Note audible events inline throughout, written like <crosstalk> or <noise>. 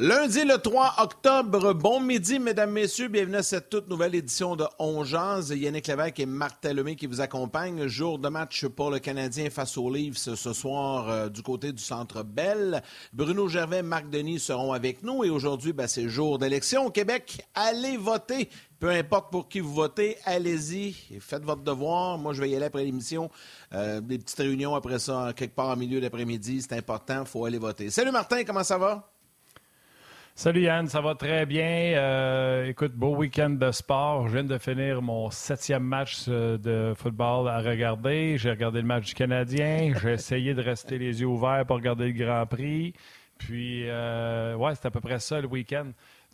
Lundi le 3 octobre, bon midi mesdames, messieurs, bienvenue à cette toute nouvelle édition de Ongeance. Yannick Lévesque et Marc Talomé qui vous accompagnent. Jour de match pour le Canadien face aux Leafs ce soir euh, du côté du Centre Bell. Bruno Gervais, Marc Denis seront avec nous et aujourd'hui, ben, c'est jour d'élection au Québec. Allez voter. Peu importe pour qui vous votez, allez-y faites votre devoir. Moi, je vais y aller après l'émission. Euh, des petites réunions après ça, quelque part en milieu d'après-midi, c'est important, faut aller voter. Salut Martin, comment ça va? Salut Yann, ça va très bien. Euh, écoute, beau week-end de sport. Je viens de finir mon septième match euh, de football à regarder. J'ai regardé le match du Canadien. J'ai <laughs> essayé de rester les yeux ouverts pour regarder le Grand Prix. Puis, euh, ouais, c'est à peu près ça le week-end.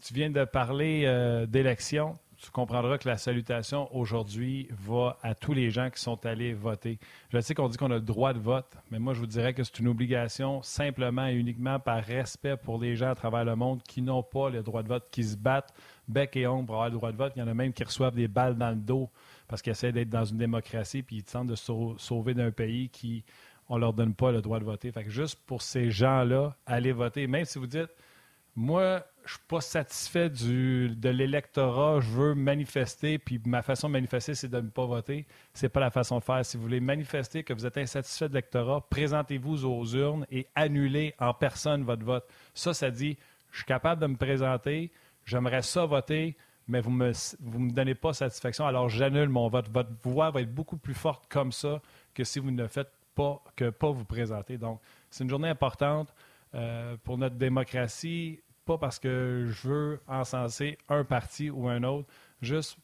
Tu viens de parler d'élection tu comprendras que la salutation aujourd'hui va à tous les gens qui sont allés voter. Je sais qu'on dit qu'on a le droit de vote, mais moi, je vous dirais que c'est une obligation simplement et uniquement par respect pour les gens à travers le monde qui n'ont pas le droit de vote, qui se battent bec et ongle pour avoir le droit de vote. Il y en a même qui reçoivent des balles dans le dos parce qu'ils essaient d'être dans une démocratie puis ils tentent de sauver d'un pays qui on leur donne pas le droit de voter. Fait que juste pour ces gens-là, allez voter. Même si vous dites, moi, je suis pas satisfait du, de l'électorat, je veux manifester, puis ma façon de manifester, c'est de ne pas voter. C'est pas la façon de faire. Si vous voulez manifester que vous êtes insatisfait de l'électorat, présentez-vous aux urnes et annulez en personne votre vote. Ça, ça dit, je suis capable de me présenter, j'aimerais ça voter, mais vous ne me, vous me donnez pas satisfaction, alors j'annule mon vote. Votre voix va être beaucoup plus forte comme ça que si vous ne faites pas, que pas vous présenter. Donc, c'est une journée importante. Euh, pour notre démocratie, pas parce que je veux encenser un parti ou un autre, juste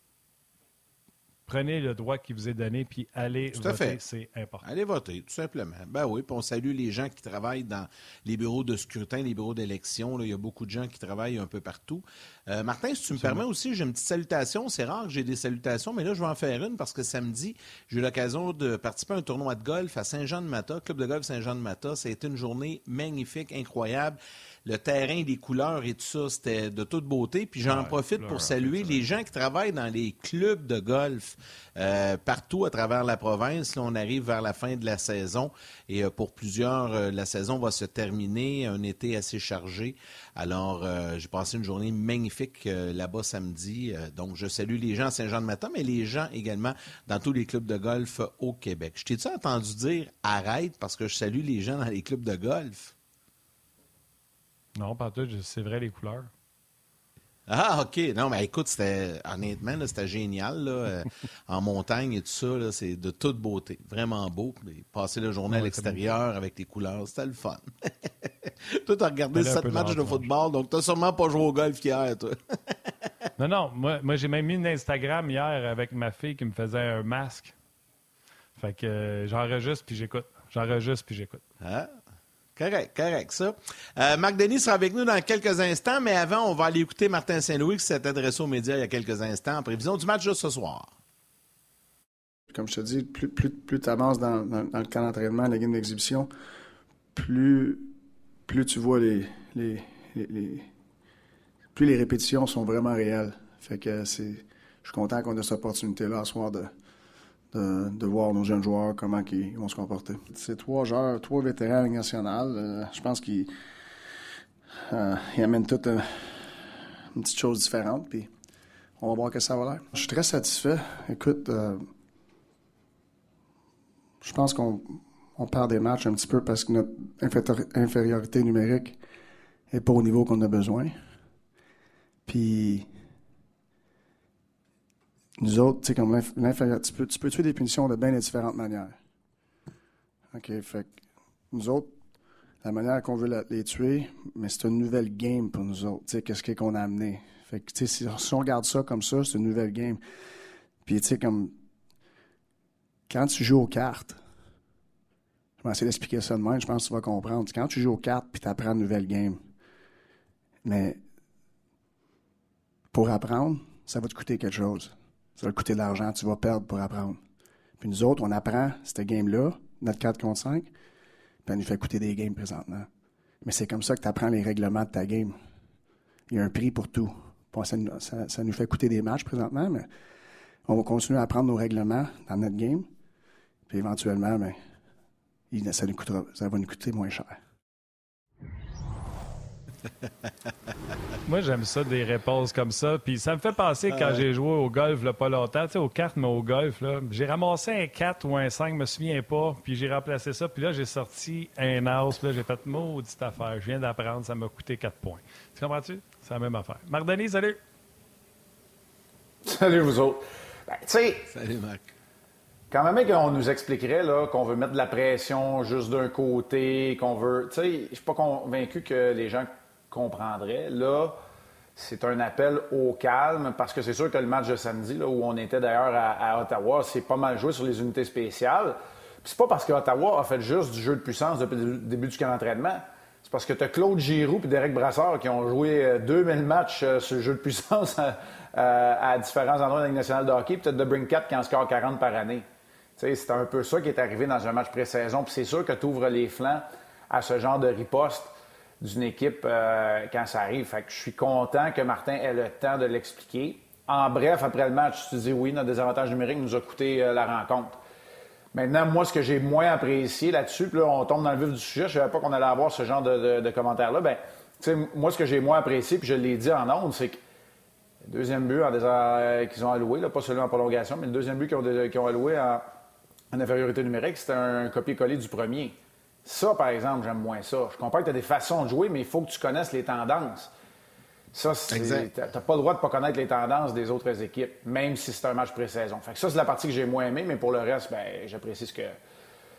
prenez le droit qui vous est donné, puis allez voter, c'est important. Allez voter, tout simplement. Ben oui, puis on salue les gens qui travaillent dans les bureaux de scrutin, les bureaux d'élection. Il y a beaucoup de gens qui travaillent un peu partout. Euh, Martin, si tu me permets aussi, j'ai une petite salutation. C'est rare que j'ai des salutations, mais là, je vais en faire une parce que samedi, j'ai eu l'occasion de participer à un tournoi de golf à Saint-Jean-de-Mata, Club de golf Saint-Jean-de-Mata. Ça a été une journée magnifique, incroyable le terrain, les couleurs et tout ça, c'était de toute beauté. Puis j'en profite pour saluer les gens qui travaillent dans les clubs de golf euh, partout à travers la province. Là, on arrive vers la fin de la saison et euh, pour plusieurs, euh, la saison va se terminer, un été assez chargé. Alors, j'ai passé une journée magnifique là-bas samedi. donc, je salue les gens à Saint-Jean-de-Matin, mais les gens également dans tous les clubs de golf au Québec. Je t'ai-tu entendu dire arrête parce que je salue les gens dans les clubs de golf? Non, pas tout. C'est vrai, les couleurs. Ah, OK. Non, mais écoute, c'était honnêtement, c'était génial. Là, euh, <laughs> en montagne et tout ça, c'est de toute beauté. Vraiment beau. Passer la journée à l'extérieur avec les couleurs, c'était le fun. <laughs> toi, tu as regardé sept matchs de football, donc tu n'as sûrement pas joué au golf hier, toi. <laughs> non, non. Moi, moi j'ai même mis un Instagram hier avec ma fille qui me faisait un masque. Fait que euh, j'enregistre puis j'écoute. J'enregistre puis j'écoute. Ah, Correct, correct, ça. Euh, Marc Denis sera avec nous dans quelques instants, mais avant, on va aller écouter Martin Saint-Louis qui s'est adressé aux médias il y a quelques instants en prévision du match de ce soir. Comme je te dis, plus, tu avances dans, le camp d'entraînement, la game d'exhibition, plus, tu vois les, les, plus les répétitions sont vraiment réelles. Fait que c'est, je suis content qu'on ait cette opportunité-là ce soir de, de, voir nos jeunes joueurs, comment ils vont se comporter. C'est trois joueurs, trois vétérans nationaux. Euh, je pense qu'ils euh, amènent toutes euh, une petite chose différente, puis on va voir que ça va l'air. Je suis très satisfait. Écoute, je pense qu'on perd des matchs un petit peu parce que notre infériorité numérique n'est pas au niveau qu'on a besoin. Puis nous autres, tu sais, comme l'inférieur, tu peux, tu peux tuer des punitions de bien différentes manières. OK, fait nous autres, la manière qu'on veut les tuer, mais c'est une nouvelle game pour nous autres. Tu sais, qu'est-ce qu'on a amené? Fait que, tu sais, si, on regarde ça comme ça, c'est une nouvelle game. Puis, tu sais, comme, quand tu joues aux cartes, je vais essayer d'expliquer ça de je pense que tu vas comprendre. Quand tu joues aux cartes, puis tu apprends une nouvelle game, mais pour apprendre, ça va te coûter quelque chose. Ça va coûter de l'argent, tu vas perdre pour apprendre. Puis nous autres, on apprend cette game-là, notre 4 contre 5, puis elle nous fait coûter des games présentement. Mais c'est comme ça que tu apprends les règlements de ta game. Il y a un prix pour tout. ça, nous fait coûter des matchs présentement, mais on va continuer à apprendre nos règlements dans notre game. Puis éventuellement, coûtera, ça va nous coûter moins cher. Moi, j'aime ça, des réponses comme ça. Puis ça me fait penser quand j'ai joué au golf, là, pas longtemps, tu sais, aux cartes, mais au golf, là, j'ai ramassé un 4 ou un 5, je me souviens pas, puis j'ai remplacé ça, puis là, j'ai sorti un as, puis là, j'ai fait maudite affaire. Je viens d'apprendre, ça m'a coûté 4 points. Tu comprends-tu? C'est la même affaire. Marc Denis, salut! Salut, vous autres. Ben, tu sais. Salut, Marc. Quand même qu'on nous expliquerait là, qu'on veut mettre de la pression juste d'un côté, qu'on veut. Tu sais, je suis pas convaincu que les gens comprendraient. Là, c'est un appel au calme parce que c'est sûr que le match de samedi, là, où on était d'ailleurs à, Ottawa, c'est pas mal joué sur les unités spéciales. Puis c'est pas parce qu'Ottawa a fait juste du jeu de puissance depuis le début du camp d'entraînement. C'est parce que tu as Claude Giroux et Derek Brassard qui ont joué 2000 matchs euh, sur le jeu de puissance <laughs> à, différents endroits de la Ligue nationale de hockey. Peut-être de Brinkat qui en score 40 par année. C'est un peu ça qui est arrivé dans un match pré-saison. Puis c'est sûr que tu ouvres les flancs à ce genre de riposte d'une équipe euh, quand ça arrive. Fait que je suis content que Martin ait le temps de l'expliquer. En bref, après le match, tu dis oui, notre désavantage numérique nous a coûté euh, la rencontre. Maintenant, moi, ce que j'ai moins apprécié là-dessus, puis là, on tombe dans le vif du sujet, je ne savais pas qu'on allait avoir ce genre de, commentaires-là. Ben, moi, ce que j'ai moins apprécié, puis je l'ai dit en ondes, c'est que le deuxième but euh, qu'ils ont alloué, là, pas seulement en prolongation, mais le deuxième but qu'ils ont, ont, alloué en, en infériorité numérique, c'était un copier-coller du premier. Ça, par exemple, j'aime moins ça. Je comprends que tu as des façons de jouer, mais il faut que tu connaisses les tendances. Ça, tu n'as pas le droit de ne pas connaître les tendances des autres équipes, même si c'est un match pré-saison. Fait ça, c'est la partie que j'ai moins aimée, mais pour le reste, ben, j'apprécie ce que,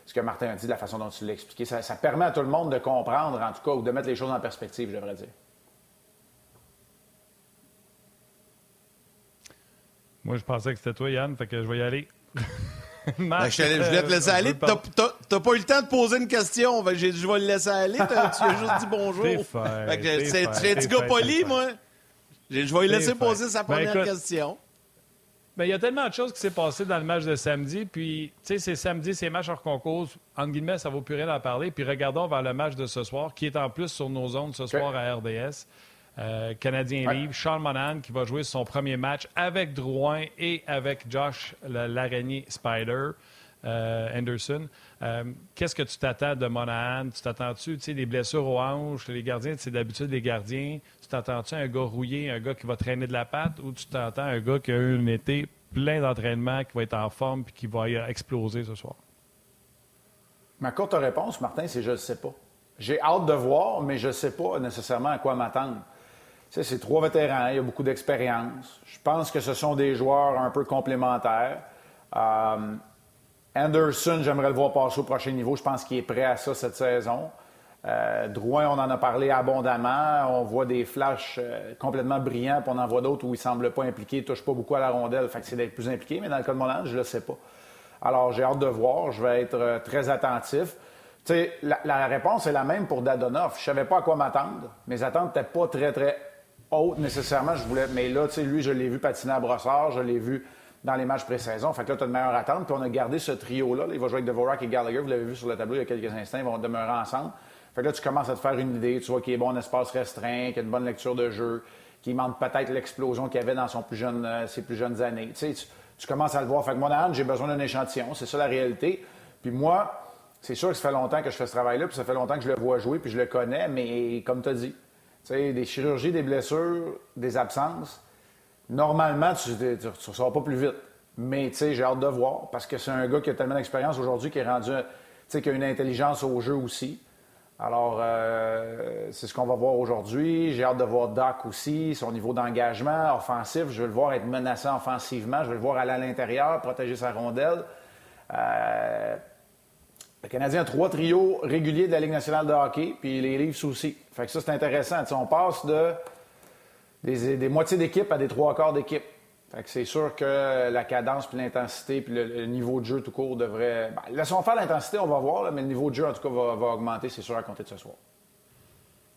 ce que Martin a dit, de la façon dont tu l'as expliqué. Ça, ça, permet à tout le monde de comprendre, en tout cas, ou de mettre les choses en perspective, je devrais dire. Moi, je pensais que c'était toi, Yann, fait que je vais y aller. <laughs> <laughs> Ben, je, voulais te laisser euh, aller. T'as pas eu le temps de poser une question. Ben, je vais le laisser aller. Tu as juste dit bonjour. C'est un gars poli, moi? Je vais lui laisser poser sa ben, première question. il y a tellement de choses qui s'est passé dans le match de samedi. Puis, tu sais, c'est samedi, c'est match hors concours. En guillemets, ça vaut plus rien à parler. Puis, regardons vers le match de ce soir, qui est en plus sur nos zones ce soir à RDS. Euh, Canadien Livre, Sean Monahan qui va jouer son premier match avec Drouin et avec Josh l'araignée Spider. Euh, Anderson. Euh, qu'est-ce que tu t'attends de Monahan? Tu t'attends-tu, tu sais, des blessures aux hanches, les gardiens, c'est d'habitude des gardiens. Tu t'attends-tu un gars rouillé, un gars qui va traîner de la patte, ou tu t'attends un gars qui a eu un été plein d'entraînement, qui va être en forme et qui va exploser ce soir? Ma courte réponse, Martin, c'est je ne sais pas. J'ai hâte de voir, mais je ne sais pas nécessairement à quoi m'attendre c'est trois vétérans, il y a beaucoup d'expérience. Je pense que ce sont des joueurs un peu complémentaires. Euh, Anderson, j'aimerais le voir passer au prochain niveau. Je pense qu'il est prêt à ça cette saison. Euh, Drouin, on en a parlé abondamment. On voit des flashs euh, complètement brillants, puis on en voit d'autres où il ne semble pas impliqué, il ne touche pas beaucoup à la rondelle. Fait que c'est d'être plus impliqué, mais dans le cas de Monahan, je ne le sais pas. Alors, j'ai hâte de voir. Je vais être très attentif. La, la, réponse est la même pour Dadonov. Je ne savais pas à quoi m'attendre. Mes attentes n'étaient pas très, très haute nécessairement. Je voulais, mais là, tu sais, lui, je l'ai vu patiner à brossard, je l'ai vu dans les matchs pré-saison. Fait que là, tu as une meilleure attente. Puis on a gardé ce trio-là. Il va jouer avec Devorak et Gallagher. Vous l'avez vu sur le tableau il y a quelques instants. Ils vont demeurer ensemble. Fait que là, tu commences à te faire une idée. Tu vois qu'il est bon en espace restreint, qu'il a une bonne lecture de jeu, qu'il manque peut-être l'explosion qu'il avait dans euh, ses plus jeunes années. Tu, sais, tu, commences à le voir. Fait que moi, j'ai besoin d'un échantillon. C'est ça la réalité. Puis moi, c'est sûr que ça fait longtemps que je fais ce travail-là, puis ça fait longtemps que je le vois jouer, puis je le connais, mais comme tu as dit, sais, des chirurgies, des blessures, des absences, normalement, tu ne sors pas plus vite. Mais j'ai hâte de voir parce que c'est un gars qui a tellement d'expérience aujourd'hui qui est rendu, qui a une intelligence au jeu aussi. Alors, euh, c'est ce qu'on va voir aujourd'hui. J'ai hâte de voir Doc aussi, son niveau d'engagement offensif. Je veux le voir être menacé offensivement. Je veux le voir aller à l'intérieur, protéger sa rondelle. Euh, le Canadien a trois trios réguliers de la Ligue nationale de hockey, puis les Leafs aussi. Fait que ça, c'est intéressant. on passe de des, moitiés d'équipe à des trois quarts d'équipe. Fait que c'est sûr que la cadence, puis l'intensité, puis le, niveau de jeu tout court devrait... Ben, laissons faire l'intensité, on va voir, mais le niveau de jeu, en tout cas, va, va augmenter, c'est sûr, à compter de ce soir.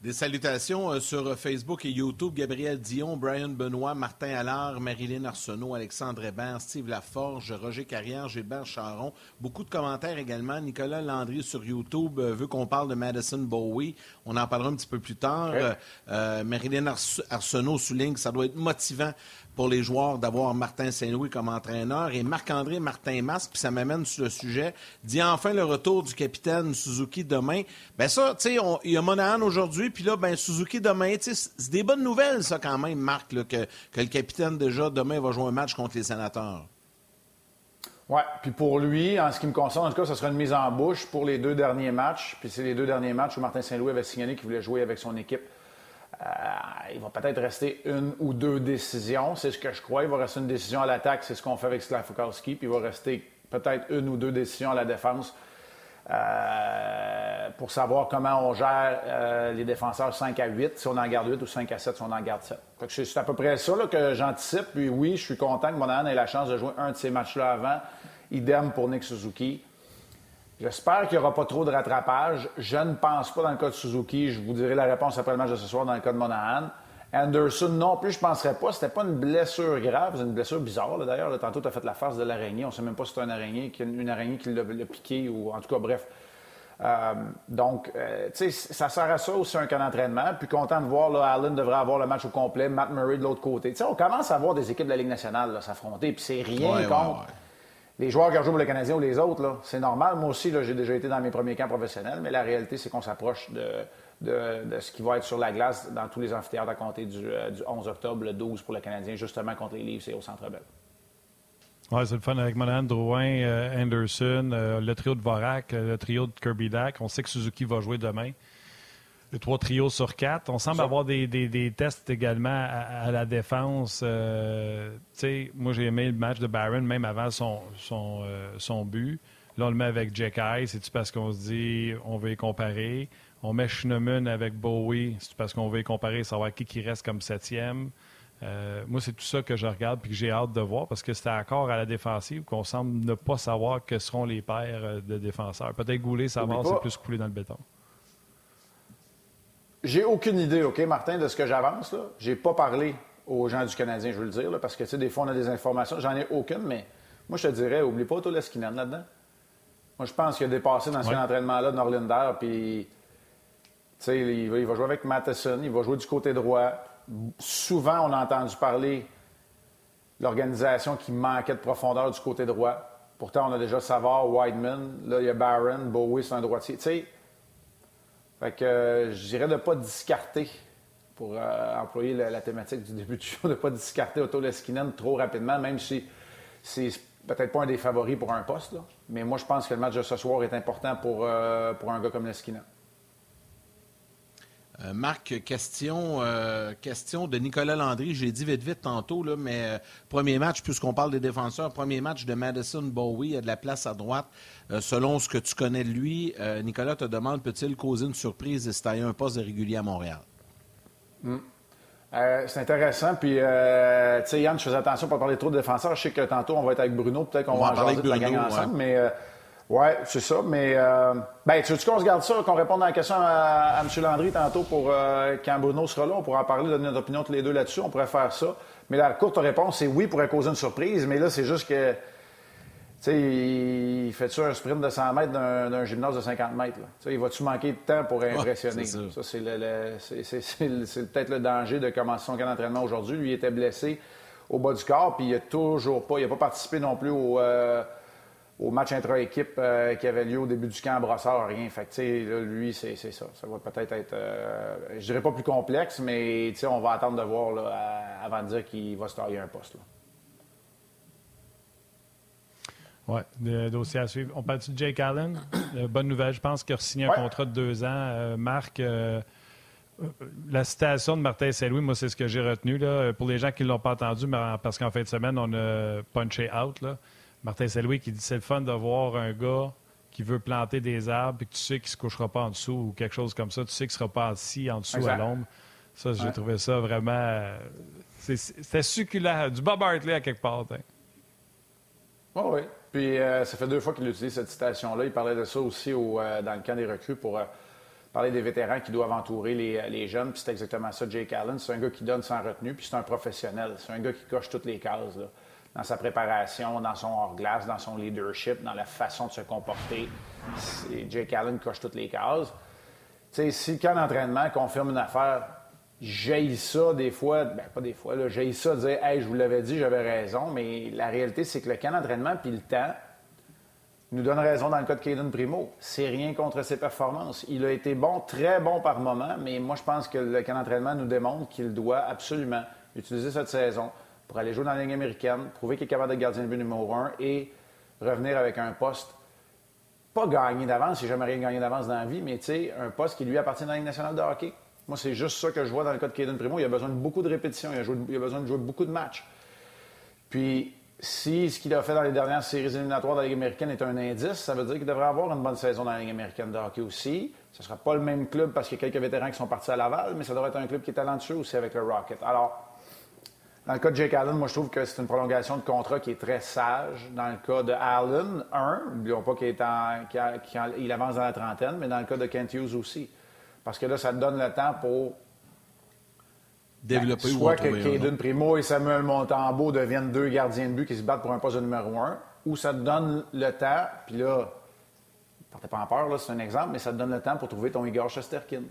Des salutations euh, sur Facebook et YouTube. Gabriel Dion, Brian Benoît, Martin Allard, Marilyn Arsenault, Alexandre Hébert, Steve Laforge, Roger Carrière, Gilbert Charon. Beaucoup de commentaires également. Nicolas Landry sur YouTube euh, veut qu'on parle de Madison Bowie. On en parlera un petit peu plus tard. Euh, Marilyn Arsenault souligne que ça doit être motivant pour les joueurs d'avoir Martin Saint-Louis comme entraîneur. Et Marc-André Martin Masque, puis ça m'amène sur le sujet, dit enfin le retour du capitaine Suzuki demain. Ben ça, tu sais, il y a Monahan aujourd'hui, Puis là, ben, Suzuki demain, c'est des bonnes nouvelles, ça, quand même, Marc, que, que, le capitaine, déjà, demain, va jouer un match contre les sénateurs. Oui, puis pour lui, en ce qui me concerne, en tout cas, ce sera une mise en bouche pour les deux derniers matchs. Puis c'est les deux derniers matchs où Martin Saint-Louis avait signalé qu'il voulait jouer avec son équipe. Euh, il va peut-être rester une ou deux décisions, c'est ce que je crois. Il va rester une décision à l'attaque, c'est ce qu'on fait avec Slavkowski. Puis il va rester peut-être une ou deux décisions à la défense. Euh, pour savoir comment on gère euh, les défenseurs 5 à 8, si on en garde 8 ou 5 à 7, si on en garde 7. C'est à peu près ça que j'anticipe. Puis oui, je suis content que Monahan ait la chance de jouer un de ces matchs-là avant. Idem pour Nick Suzuki. J'espère qu'il n'y aura pas trop de rattrapage. Je ne pense pas dans le cas de Suzuki. Je vous dirai la réponse après le match de ce soir dans le cas de Monahan. Anderson non plus, je ne penserais pas. C'était pas une blessure grave, c'est une blessure bizarre. D'ailleurs, tantôt, tu as fait la face de l'araignée. On ne sait même pas si c'est une araignée, une araignée qui l'a piqué ou en tout cas, bref. Euh, donc, euh, tu sais, ça sert à ça aussi un cas d'entraînement. Puis content de voir, là, Allen devrait avoir le match au complet, Matt Murray de l'autre côté. Tu sais, on commence à voir des équipes de la Ligue nationale s'affronter. Puis c'est rien contre les joueurs qui jouent pour le Canadien ou les autres. C'est normal. Moi aussi, j'ai déjà été dans mes premiers camps professionnels, mais la réalité, c'est qu'on s'approche de, de, ce qui va être sur la glace dans tous les amphithéâtres à compter du, 11 euh, octobre, le 12 pour le Canadien, justement contre les Leafs et au Centre Bell. Oui, c'est le fun avec Monahan, Drouin, euh, Anderson, euh, le trio de Vorak, le trio de Kirby Dak. On sait que Suzuki va jouer demain. Le trois trios sur quatre. On semble avoir des, tests également à, la défense. moi, j'ai aimé le match de Barron, même avant son, son, son but. Là, on le met avec Jack Ice. C'est-tu parce qu'on se dit on veut les comparer? On met Schneemann avec Bowie, c'est parce qu'on veut les comparer, savoir qui qui reste comme septième. Euh, moi, c'est tout ça que je regarde et que j'ai hâte de voir parce que c'était encore à la défensive qu'on semble ne pas savoir que seront les paires euh, de défenseurs. Peut-être Goulet, savoir, c'est plus coulé dans le béton. J'ai aucune idée, OK, Martin, de ce que j'avance. là. J'ai pas parlé aux gens du Canadien, je veux le dire, parce que, tu sais, des fois, on a des informations. J'en ai aucune, mais moi, je te dirais, oublie pas Toleskinen là-dedans. Moi, je pense qu'il a dépassé dans ce entraînement-là de Norlinder, puis il va, jouer avec Matheson, il va jouer du côté droit. Souvent, on a entendu parler de l'organisation qui manquait de profondeur du côté droit. Pourtant, on a déjà Savard, Whiteman, là, il y a Barron, Bowie, c'est un droitier. Fait que euh, je dirais de ne pas discarter, pour euh, employer la, thématique du début du show, de ne pas discarter Otto Leskinen trop rapidement, même si c'est peut-être pas un des favoris pour un poste. Mais moi, je pense que le match de ce soir est important pour, euh, pour un gars comme Leskinen. Euh, Marc, question, euh, question de Nicolas Landry. J'ai dit vite vite tantôt, là, mais euh, premier match, puisqu'on parle des défenseurs, premier match de Madison Bowie, il y a de la place à droite. selon ce que tu connais de lui, Nicolas te demande peut-il causer une surprise et se tailler un poste de régulier à Montréal? Hmm. c'est intéressant. Puis, tu sais, Yann, je faisais attention pour parler trop de défenseurs. Je sais que tantôt, on va être avec Bruno. Peut-être qu'on va, en parler de la gang ensemble. Mais oui, c'est ça. Mais euh, ben, tu veux qu'on se garde ça, qu'on réponde à la question à, M. Landry tantôt pour euh, quand Bruno sera là? On pourra en parler, donner notre opinion tous les deux là-dessus. On pourrait faire ça. Mais la courte réponse, c'est oui, pourrait causer une surprise. Mais là, c'est juste que. Tu sais, il fait-tu un sprint de 100 mètres d'un gymnase de 50 mètres? Il va-tu manquer de temps pour impressionner? ça, c'est peut-être le danger de commencer son camp d'entraînement aujourd'hui. Lui, il était blessé au bas du corps, puis il n'a toujours pas, il n'a pas participé non plus au, euh, au match intra-équipe euh, qui avait lieu au début du camp à Brossard, rien. Fait que, lui, c'est ça. Ça va peut-être être, euh, je dirais pas plus complexe, mais on va attendre de voir là, avant de dire qu'il va se tailler un poste. Oui, dossier à suivre. On parle de Jake Allen? Euh, bonne nouvelle, je pense qu'il a signé un contrat de deux ans. Marc, la citation de Martin Saint-Louis, moi, c'est ce que j'ai retenu. Là. Pour les gens qui ne l'ont pas entendu, parce qu'en fin de semaine, on a punché out. Là. Martin Saint-Louis qui dit c'est le fun de voir un gars qui veut planter des arbres et que tu sais qu'il ne se couchera pas en dessous ou quelque chose comme ça. Tu sais qu'il ne sera pas assis en dessous à l'ombre. Ça, j'ai trouvé ça vraiment. C'était succulent. Du Bob Hartley à quelque part. Hein. oui. Puis euh, ça fait deux fois qu'il utilise cette citation-là. Il parlait de ça aussi euh, dans le camp des recrues pour euh, parler des vétérans qui doivent entourer les, les jeunes. Puis c'est exactement ça, Jake Allen. C'est un gars qui donne sans retenue, puis c'est un professionnel. C'est un gars qui coche toutes les cases. Là dans sa préparation, dans son hors-glace, dans son leadership, dans la façon de se comporter. Jake Allen coche toutes les cases. si le camp d'entraînement confirme une affaire, j'ai ça des fois, ben pas des fois, j'ai ça dire Hey, je vous l'avais dit, j'avais raison, mais la réalité, c'est que le camp d'entraînement puis le temps nous donne raison dans le cas de Caden Primo. C'est rien contre ses performances. Il a été bon, très bon par moment, mais moi, je pense que le camp d'entraînement nous démontre qu'il doit absolument utiliser cette saison pour aller jouer dans la ligne américaine, prouver qu'il est capable de gardien de but numéro un et revenir avec un poste pas gagné d'avance, il n'a jamais rien gagné d'avance dans la vie, mais tu sais, un poste qui lui appartient dans la Ligue nationale de hockey. Moi, c'est juste ça que je vois dans le cas de Caden Primo. Il a besoin de beaucoup de répétitions, il a, besoin de jouer beaucoup de matchs. Puis, si ce qu'il a fait dans les dernières séries éliminatoires de la Ligue américaine est un indice, ça veut dire qu'il devrait avoir une bonne saison dans la Ligue américaine de hockey aussi. Ce ne sera pas le même club parce qu'il y a quelques vétérans qui sont partis à Laval, mais ça devrait être un club qui est talentueux aussi avec le Rocket. Alors, dans le cas de Jake Allen, moi, je trouve que c'est une prolongation de contrat qui est très sage. Dans le cas de Allen, un, n'oublions pas qu'il avance dans la trentaine, mais dans le cas de Kent Hughes aussi. Parce que là, ça te donne le temps pour développer ben, soit que Caden Primo et Samuel Montembeau deviennent deux gardiens de but qui se battent pour un poste de numéro un, ou ça te donne le temps, puis là, partez pas en peur, là, c'est un exemple, mais ça te donne le temps pour trouver ton Igor Shesterkin.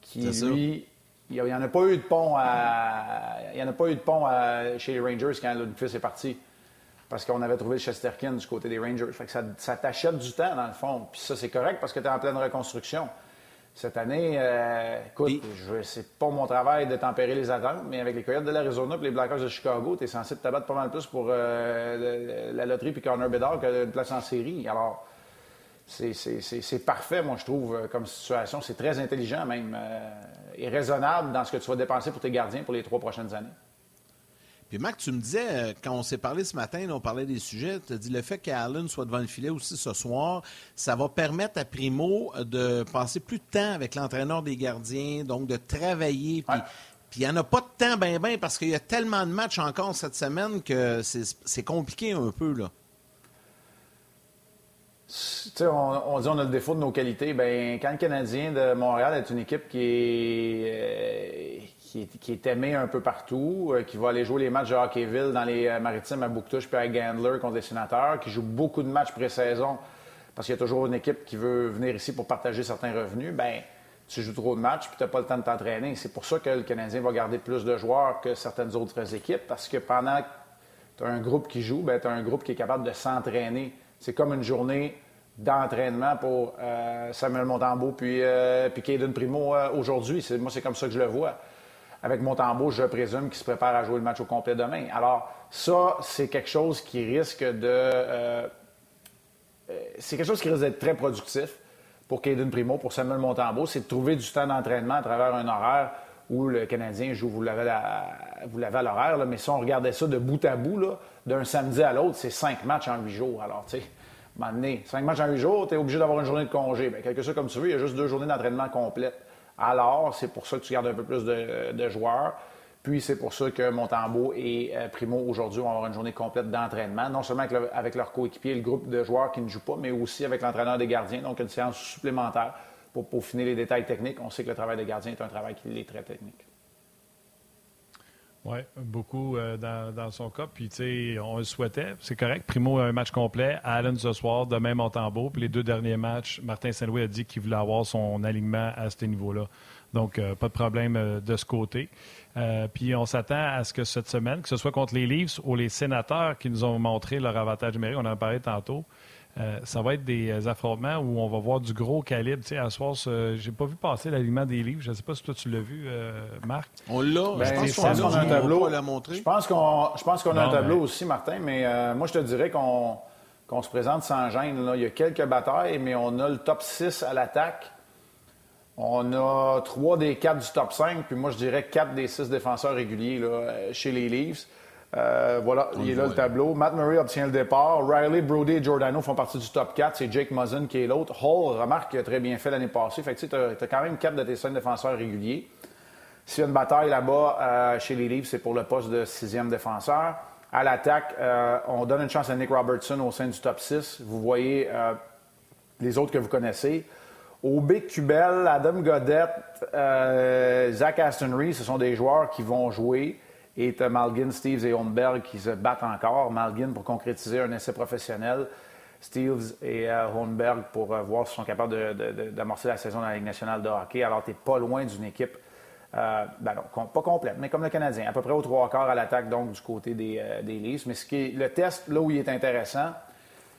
Qui, lui, il n'y en a pas eu de pont à, il y en a pas eu de pont chez les Rangers quand Ludwig est parti. Parce qu'on avait trouvé le Chesterkin du côté des Rangers. Fait que ça, t'achète du temps, dans le fond. Puis ça, c'est correct parce que tu es en pleine reconstruction. Cette année, euh, écoute, c'est pas mon travail de tempérer les attentes, mais avec les Coyotes de l'Arizona et les Blackhawks de Chicago, tu es censé te tabattre pas mal plus pour euh, la loterie puis Connor Bedard que de place en série. Alors, c'est parfait, moi, je trouve, euh, comme situation. C'est très intelligent, même, euh, et raisonnable dans ce que tu vas dépenser pour tes gardiens pour les trois prochaines années. Puis, Marc, tu me disais, euh, quand on s'est parlé ce matin, on parlait des sujets, tu as dit le fait qu'Allen soit devant le filet aussi ce soir, ça va permettre à Primo de passer plus de temps avec l'entraîneur des gardiens, donc de travailler. Puis, il n'y en a pas de temps, ben, ben, parce qu'il y a tellement de matchs encore cette semaine que c'est compliqué un peu, là on, dit on a le défaut de nos qualités. Ben, quand le Canadien de Montréal est une équipe qui est, euh, qui est, aimée un peu partout, euh, qui va aller jouer les matchs de Hockeyville dans les euh, maritimes à Bouctouche puis à Gandler contre les sénateurs, qui joue beaucoup de matchs pré-saison parce qu'il y a toujours une équipe qui veut venir ici pour partager certains revenus, ben tu joues trop de matchs puis tu n'as pas le temps de t'entraîner. C'est pour ça que le Canadien va garder plus de joueurs que certaines autres équipes parce que pendant que tu as un groupe qui joue, ben, tu as un groupe qui est capable de s'entraîner. C'est comme une journée d'entraînement pour euh, Samuel Montembeau puis, euh, puis Caden Primo euh, aujourd'hui. Moi, c'est comme ça que je le vois. Avec Montembeau, je présume qu'il se prépare à jouer le match au complet demain. Alors, ça, c'est quelque chose qui risque de... c'est quelque chose qui risque d'être très productif pour Caden Primo, pour Samuel Montembeau, c'est de trouver du temps d'entraînement à travers un horaire où le Canadien joue, vous l'avez à l'horaire, mais si on regardait ça de bout à bout, d'un samedi à l'autre, c'est cinq matchs en huit jours. Alors, tu sais, donné, cinq matchs en huit jours, tu es obligé d'avoir une journée de congé. Bien, quelque chose comme tu veux, il y a juste deux journées d'entraînement complètes. Alors, c'est pour ça que tu gardes un peu plus de, joueurs. Puis, c'est pour ça que Montembeau et euh, Primo, aujourd'hui, vont avoir une journée complète d'entraînement, non seulement avec, avec leur coéquipier, le groupe de joueurs qui ne jouent pas, mais aussi avec l'entraîneur des gardiens, donc une séance supplémentaire pour peaufiner les détails techniques. On sait que le travail des gardiens est un travail qui est très technique. Oui, beaucoup euh, dans, son cas. Puis, tu sais, on le souhaitait. C'est correct. Primo a un match complet. Allen ce soir, demain Montembeau. Puis les deux derniers matchs, Martin Saint-Louis a dit qu'il voulait avoir son alignement à ce niveau-là. Donc, euh, pas de problème euh, de ce côté. puis, on s'attend à ce que cette semaine, que ce soit contre les Leafs ou les sénateurs qui nous ont montré leur avantage numérique, on en a parlé tantôt, euh, ça va être des euh, affrontements où on va voir du gros calibre. Tu sais, à ce soir, j'ai pas vu passer l'aliment des livres. Je ne sais pas si toi tu l'as vu, euh, Marc. On l'a. Ben, je pense qu'on a un tableau. Je pense qu'on, je pense qu'on a un tableau aussi, Martin. Mais moi, je te dirais qu'on, qu'on se présente sans gêne. Là. Il y a quelques batailles, mais on a le top 6 à l'attaque. On a trois des quatre du top 5, puis moi, je dirais quatre des six défenseurs réguliers là, chez les Leafs. Euh, voilà, il est là le tableau. Matt Murray obtient le départ. Riley, Brody et Giordano font partie du top 4. C'est Jake Muzzin qui est l'autre. Hall, remarque qu'il a très bien fait l'année passée. Fait que tu as, quand même quatre de tes cinq défenseurs réguliers. S'il y a une bataille là-bas euh, chez les Leafs, c'est pour le poste de sixième défenseur. À l'attaque, euh, on donne une chance à Nick Robertson au sein du top 6. Vous voyez les autres que vous connaissez. Aubé Cubel, Adam Godette, Zach Aston ce sont des joueurs qui vont jouer. Et tu Malgin, Steves et Holmberg qui se battent encore. Malgin pour concrétiser un essai professionnel. Steves et euh, pour euh, voir s'ils sont capables d'amorcer la saison dans la Ligue nationale de hockey. Alors, tu pas loin d'une équipe, euh, ben pas complète, mais comme le Canadien, à peu près aux trois quarts à l'attaque, donc du côté des, euh, des. Mais ce qui est, le test, là où il est intéressant,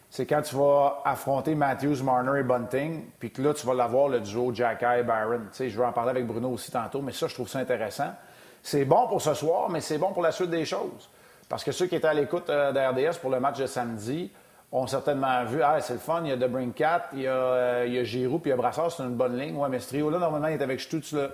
c'est quand tu vas affronter Matthews, Marner et Bunting, puis que là, tu vas l'avoir le duo Jacky Byron. Tu sais, je vais en parler avec Bruno aussi tantôt, mais ça, je trouve ça intéressant. C'est bon pour ce soir, mais c'est bon pour la suite des choses. Parce que ceux qui étaient à l'écoute euh, d'RDS pour le match de samedi ont certainement vu, ah, c'est le fun, il y a De Brincat, il y a, euh, il y a Giroud, puis il y a Brassard, c'est une bonne ligne. Ouais, mais ce trio-là, normalement, il est avec Stutz, là.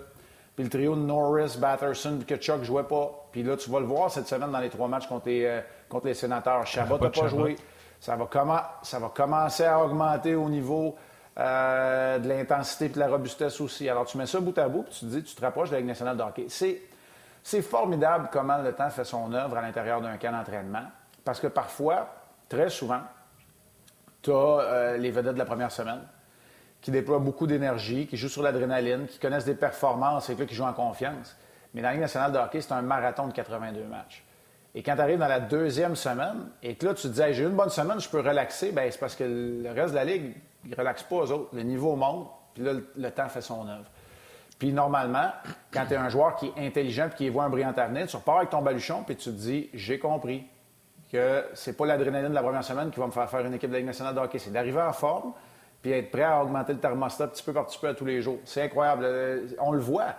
Puis le trio de Norris, Batterson, puis que Chuck jouait pas. Puis là, tu vas le voir cette semaine dans les trois matchs contre les, euh, contre les sénateurs. Chabot n'a pas, joué. Ça va, ça va commencer à augmenter au niveau euh, de l'intensité et de la robustesse aussi. Alors, tu mets ça bout à bout, puis tu te dis, tu te rapproches de la Ligue nationale de hockey. C'est formidable comment le temps fait son œuvre à l'intérieur d'un camp d'entraînement. Parce que parfois, très souvent, tu as euh, les vedettes de la première semaine qui déploient beaucoup d'énergie, qui jouent sur l'adrénaline, qui connaissent des performances et qui jouent en confiance. Mais la Ligue nationale de hockey, c'est un marathon de 82 matchs. Et quand tu arrives dans la deuxième semaine et que là, tu te dis, j'ai eu une bonne semaine, je peux relaxer, bien, c'est parce que le reste de la Ligue, ne relaxent pas aux autres. Le niveau monte, puis là, le, temps fait son œuvre. Puis normalement, quand tu es un joueur qui est intelligent et qui voit un brillant avenir, tu repars avec ton baluchon puis tu te dis, j'ai compris que c'est pas l'adrénaline de la première semaine qui va me faire faire une équipe de la Ligue nationale de hockey. C'est d'arriver en forme puis être prêt à augmenter le thermostat petit peu par petit peu à tous les jours. C'est incroyable. Euh, on le voit. Tu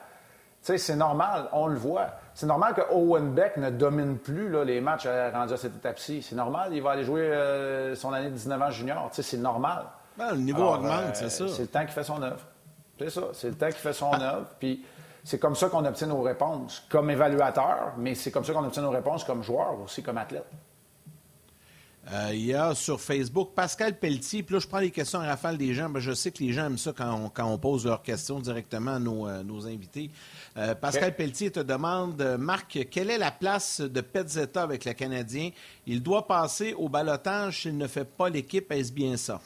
sais, c'est normal, on le voit. C'est normal que Owen Beck ne domine plus là, les matchs rendus à cette étape-ci. C'est normal, il va aller jouer euh, son année de 19 ans junior. Tu sais, c'est normal. Ben, le niveau augmente, c'est ça. C'est le temps qui fait son œuvre. C'est ça, c'est le temps qui fait son œuvre. Puis c'est comme ça qu'on obtient nos réponses comme évaluateur, mais c'est comme ça qu'on obtient nos réponses comme joueur aussi, comme athlète. Euh, il y a sur Facebook Pascal Pelletier. Puis là, je prends les questions à rafale des gens. Ben, je sais que les gens aiment ça quand on, pose leurs questions directement à nos, euh, invités. Euh, Pascal Pelletier te demande Marc, quelle est la place de Petzetta avec le Canadien? Il doit passer au balotage s'il ne fait pas l'équipe. Est-ce bien ça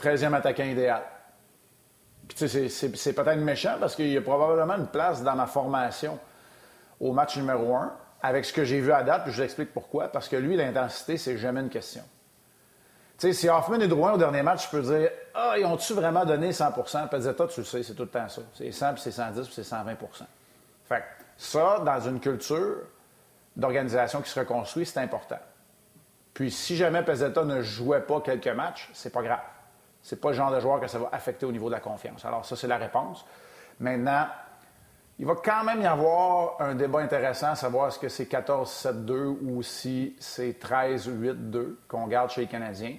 13e attaquant idéal. C'est peut-être méchant parce qu'il y a probablement une place dans ma formation au match numéro 1 avec ce que j'ai vu à date, puis je vous explique pourquoi. Parce que lui, l'intensité, c'est jamais une question. Tu sais, si Hoffman est droit au dernier match, je peux dire Ah, ils ont-tu vraiment donné 100% Pezzetta, tu le sais, c'est tout le temps ça. C'est 100, puis c'est 110, puis c'est 120 Fait que ça, dans une culture d'organisation qui se reconstruit, c'est important. Puis si jamais Pezzetta ne jouait pas quelques matchs, c'est pas grave. C'est pas le genre de joueur que ça va affecter au niveau de la confiance. Alors, ça, c'est la réponse. Maintenant, il va quand même y avoir un débat intéressant savoir est-ce que c'est 14-7-2 ou si c'est 13-8-2 qu'on garde chez les Canadiens.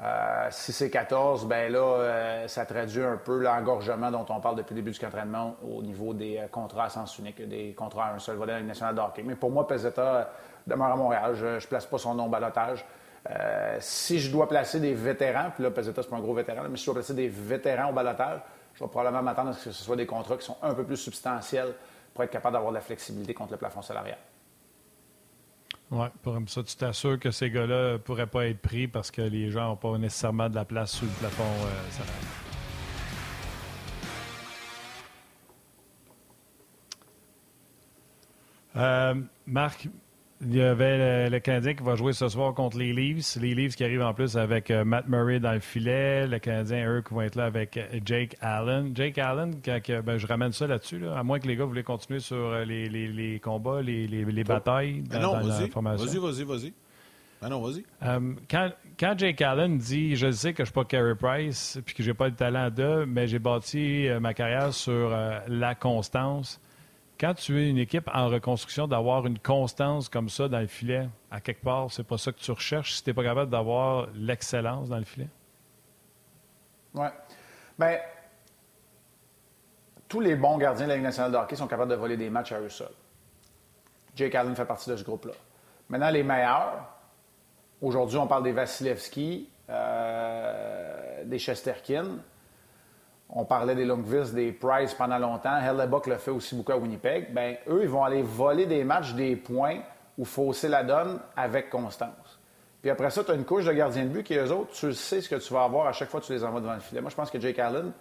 Euh, si c'est 14, ben là, euh, ça traduit un peu l'engorgement dont on parle depuis le début du entraînement au niveau des euh, contrats à sens unique, des contrats à un seul volet national de hockey. Mais pour moi, Pezzetta demeure à Montréal. Je ne place pas son nom au balotage. si je dois placer des vétérans, puis là, Pezzetta, c'est pas un gros vétéran, mais si je dois placer des vétérans au balotage, je vais probablement m'attendre à ce que ce soit des contrats qui sont un peu plus substantiels pour être capable d'avoir de la flexibilité contre le plafond salarial. Oui, pour ça, tu t'assures que ces gars-là ne pourraient pas être pris parce que les gens n'ont pas nécessairement de la place sous le plafond euh, salarial. Euh, Marc, il y avait le, Canadien qui va jouer ce soir contre les Leafs. Les Leafs qui arrivent en plus avec euh, Matt Murray dans le filet. Le Canadien, eux, qui vont être là avec euh, Jake Allen. Jake Allen, ben, je ramène ça là-dessus, à moins que les gars voulaient continuer sur euh, les, combats, les, batailles ben dans, la formation. Vas-y, vas-y, vas-y. Ben non, vas-y. quand, Jake Allen dit Je sais que je ne suis pas Carey Price puis que j'ai pas le talent d'eux, mais j'ai bâti ma carrière sur la constance quand tu es une équipe en reconstruction, d'avoir une constance comme ça dans le filet, à quelque part, c'est pas ça que tu recherches si tu n'es pas capable d'avoir l'excellence dans le filet? Oui. Bien, tous les bons gardiens de la Ligue nationale de hockey sont capables de voler des matchs à eux seuls. Jake Allen fait partie de ce groupe-là. Maintenant, les meilleurs, aujourd'hui, on parle des Vasilevski, euh, des Chesterkin. On parlait des Longvis, des Price pendant longtemps. Hellebuck le fait aussi beaucoup à Winnipeg. Bien, eux, ils vont aller voler des matchs, des points ou fausser la donne avec constance. Puis après ça, tu as une couche de gardiens de but qui, eux autres, tu sais ce que tu vas avoir à chaque fois que tu les envoies devant le filet. Moi, je pense que Jake Allen,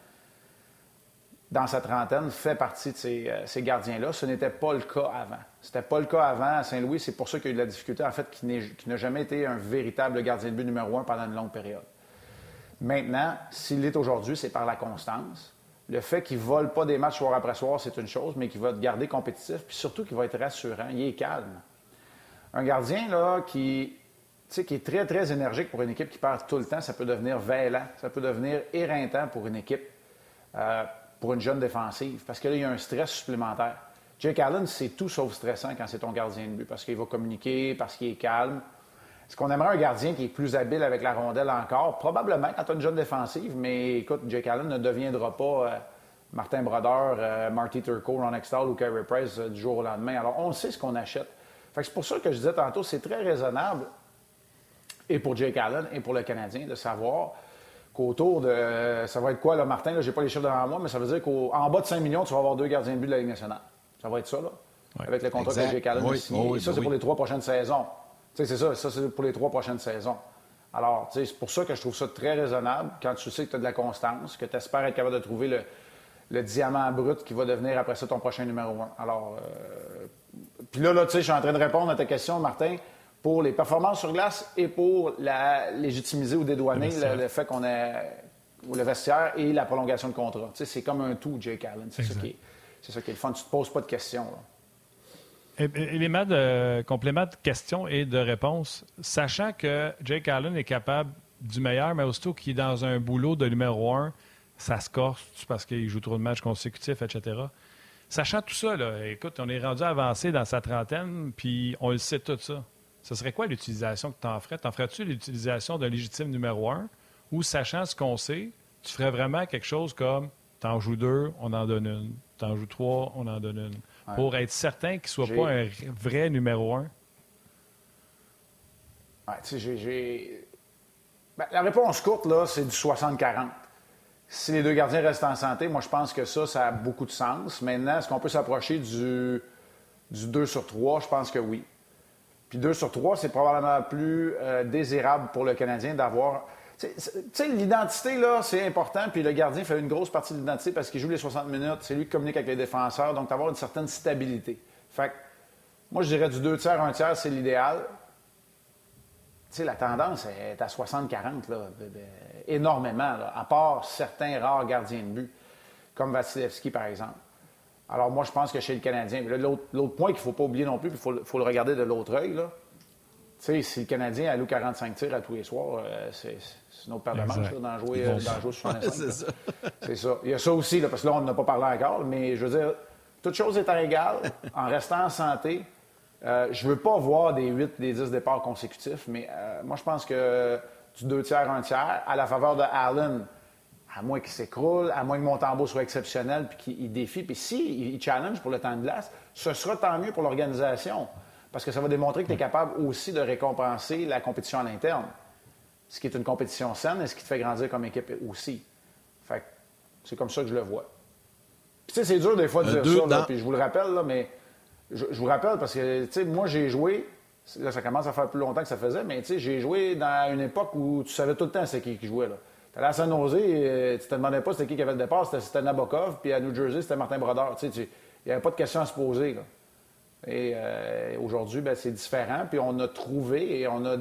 dans sa trentaine, fait partie de ces, euh, gardiens-là. Ce n'était pas le cas avant. C'était pas le cas avant à Saint-Louis. C'est pour ça qu'il y a eu de la difficulté, en fait, qu'il n'a jamais été un véritable gardien de but numéro un pendant une longue période. Maintenant, s'il est aujourd'hui, c'est par la constance. Le fait qu'il ne vole pas des matchs soir après soir, c'est une chose, mais qu'il va te garder compétitif, puis surtout qu'il va être rassurant. Il est calme. Un gardien là, qui qui est très, très énergique pour une équipe qui perd tout le temps, ça peut devenir vailant, ça peut devenir éreintant pour une équipe, euh, pour une jeune défensive, parce que là, il y a un stress supplémentaire. Jake Allen, c'est tout sauf stressant quand c'est ton gardien de but, parce qu'il va communiquer, parce qu'il est calme. Est-ce qu'on aimerait un gardien qui est plus habile avec la rondelle encore? Probablement quand tu as une jeune défensive, mais écoute, Jake Allen ne deviendra pas euh, Martin Brodeur, euh, Marty Turco, Ron Extall ou Carey Price du jour au lendemain. Alors, on sait ce qu'on achète. c'est pour ça que je disais tantôt, c'est très raisonnable et pour Jake Allen et pour le Canadien de savoir qu'autour de. Ça va être quoi, là, Martin? Je n'ai pas les chiffres devant moi, mais ça veut dire qu'en bas de 5 millions, tu vas avoir deux gardiens de but de la Ligue nationale. Ça va être ça, là. Avec le contrat que Jake Allen a signé. et ça, c'est pour les trois prochaines saisons. C'est ça, ça, c'est pour les trois prochaines saisons. Alors, c'est pour ça que je trouve ça très raisonnable quand tu sais que tu as de la constance, que tu espères être capable de trouver le, le, diamant brut qui va devenir après ça ton prochain numéro un. Alors, euh... puis là, là tu sais, je suis en train de répondre à ta question, Martin pour les performances sur glace et pour la légitimiser ou dédouaner le, fait qu'on ait le vestiaire et la prolongation de contrat. C'est comme un tout, Jake Allen. C'est ça, qui est, ça qui est le fun. Tu ne te poses pas de questions. Élément de complément de questions et de réponses. Sachant que Jake Allen est capable du meilleur, mais aussitôt qu'il est dans un boulot de numéro un, ça se corse parce qu'il joue trop de matchs consécutifs, etc. Sachant tout ça, écoute, on est rendu avancé dans sa trentaine, puis on le sait tout ça ce serait quoi l'utilisation que tu en ferais? T'en ferais-tu l'utilisation d'un légitime numéro un? Ou, sachant ce qu'on sait, tu ferais vraiment quelque chose comme t'en joues deux, on en donne une. T'en joues trois, on en donne une. Pour être certain qu'il ne soit pas un vrai numéro un? Ouais, tu sais, j'ai. Ben, la réponse courte, là, c'est du 60-40. Si les deux gardiens restent en santé, moi, je pense que ça, ça a beaucoup de sens. Maintenant, est-ce qu'on peut s'approcher du, du 2 sur 3? Je pense que oui. Puis deux sur trois, c'est probablement plus euh, désirable pour le Canadien d'avoir. Tu sais, l'identité, là, c'est important. Puis le gardien fait une grosse partie de l'identité parce qu'il joue les 60 minutes. C'est lui qui communique avec les défenseurs. Donc, d'avoir une certaine stabilité. Fait moi, je dirais du deux tiers, un tiers, c'est l'idéal. Tu sais, la tendance est à 60-40, là, énormément, à part certains rares gardiens de but, comme Vasilevski, par exemple. Alors, moi, je pense que chez le Canadien, l'autre point qu'il ne faut pas oublier non plus, il faut, le regarder de l'autre œil. Tu sais, si le Canadien alloue 45 tirs à tous les soirs, euh, c'est une autre paire de manches d'en jouer, euh, jouer 65. <laughs> c'est ça. Il y a ça aussi, là, parce que là, on n'a pas parlé encore, mais je veux dire, toute chose étant égale, en restant en santé, euh, je ne veux pas voir des 8, des 10 départs consécutifs, mais moi, je pense que du 2 tiers, 1 tiers, à la faveur de Allen, à moins qu'il s'écroule, à moins que Montembeau soit exceptionnel puis qu'il défie. Puis s'il il challenge pour le temps de glace, ce sera tant mieux pour l'organisation. Parce que ça va démontrer que tu es capable aussi de récompenser la compétition à l'interne. Ce qui est une compétition saine et ce qui te fait grandir comme équipe aussi. Fait c'est comme ça que je le vois. Puis tu sais, c'est dur des fois de euh, dire ça, puis je vous le rappelle, là, mais je, vous rappelle parce que, tu sais, moi, j'ai joué, là, ça commence à faire plus longtemps que ça faisait, mais tu sais, j'ai joué dans une époque où tu savais tout le temps c'est qui qui jouait, là. À San Jose, euh, tu te demandais pas c'était qui qui avait le départ, c'était Nabokov, puis à New Jersey, c'était Martin Brodeur. Tu sais, il n'y avait pas de question à se poser. Et euh, aujourd'hui, ben, c'est différent. Puis on a trouvé et on a,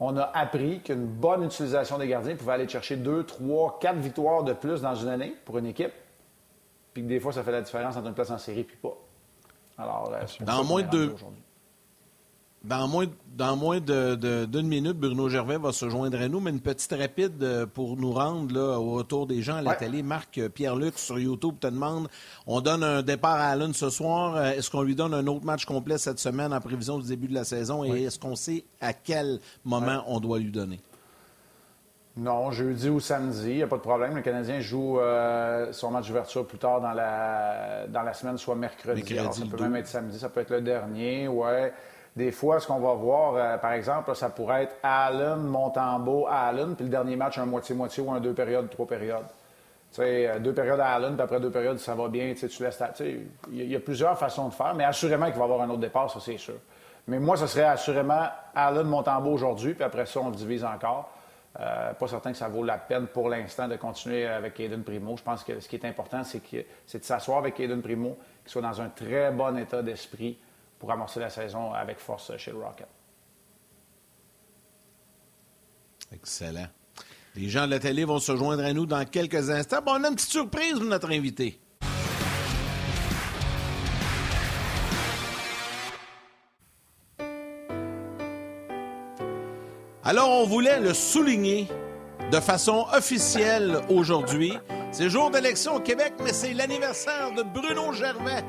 on a appris qu'une bonne utilisation des gardiens pouvait aller chercher deux, trois, quatre victoires de plus dans une année pour une équipe. Puis que des fois, ça fait la différence entre une place en série puis pas. Alors, euh, dans moins de deux. Dans moins, dans moins d'une de, minute, Bruno Gervais va se joindre à nous, mais une petite rapide euh, pour nous rendre là, au retour des gens à la télé. Marc euh, Pierre-Luc sur YouTube te demande on donne un départ à Allen ce soir. Euh, est-ce qu'on lui donne un autre match complet cette semaine en prévision du début de la saison? Et est-ce qu'on sait à quel moment on doit lui donner? Non, jeudi ou samedi, il n'y a pas de problème. Le Canadien joue son match d'ouverture plus tard dans la, dans la semaine, soit mercredi. ça peut même être samedi, ça peut être le dernier. Ouais. Des fois, ce qu'on va voir, euh, par exemple, ça pourrait être Allen, Montembeau, Allen, puis le dernier match, un moitié-moitié ou un deux périodes, trois périodes. Tu sais, euh, deux périodes à Allen, puis après deux périodes, ça va bien, tu, laisses Il y, a plusieurs façons de faire, mais assurément qu'il va y avoir un autre départ, ça, c'est sûr. Mais moi, ce serait assurément Allen, Montembeau aujourd'hui, puis après ça, on le divise encore. Euh, pas certain que ça vaut la peine pour l'instant de continuer avec Aiden Primo. Je pense que ce qui est important, c'est, c'est de s'asseoir avec Aiden Primo, qu'il soit dans un très bon état d'esprit, pour amorcer la saison avec force chez le Rocket. Excellent. Les gens de la télé vont se joindre à nous dans quelques instants. Bon, on a une petite surprise pour notre invité. Alors, on voulait le souligner de façon officielle aujourd'hui. C'est jour d'élection au Québec, mais c'est l'anniversaire de Bruno Gervais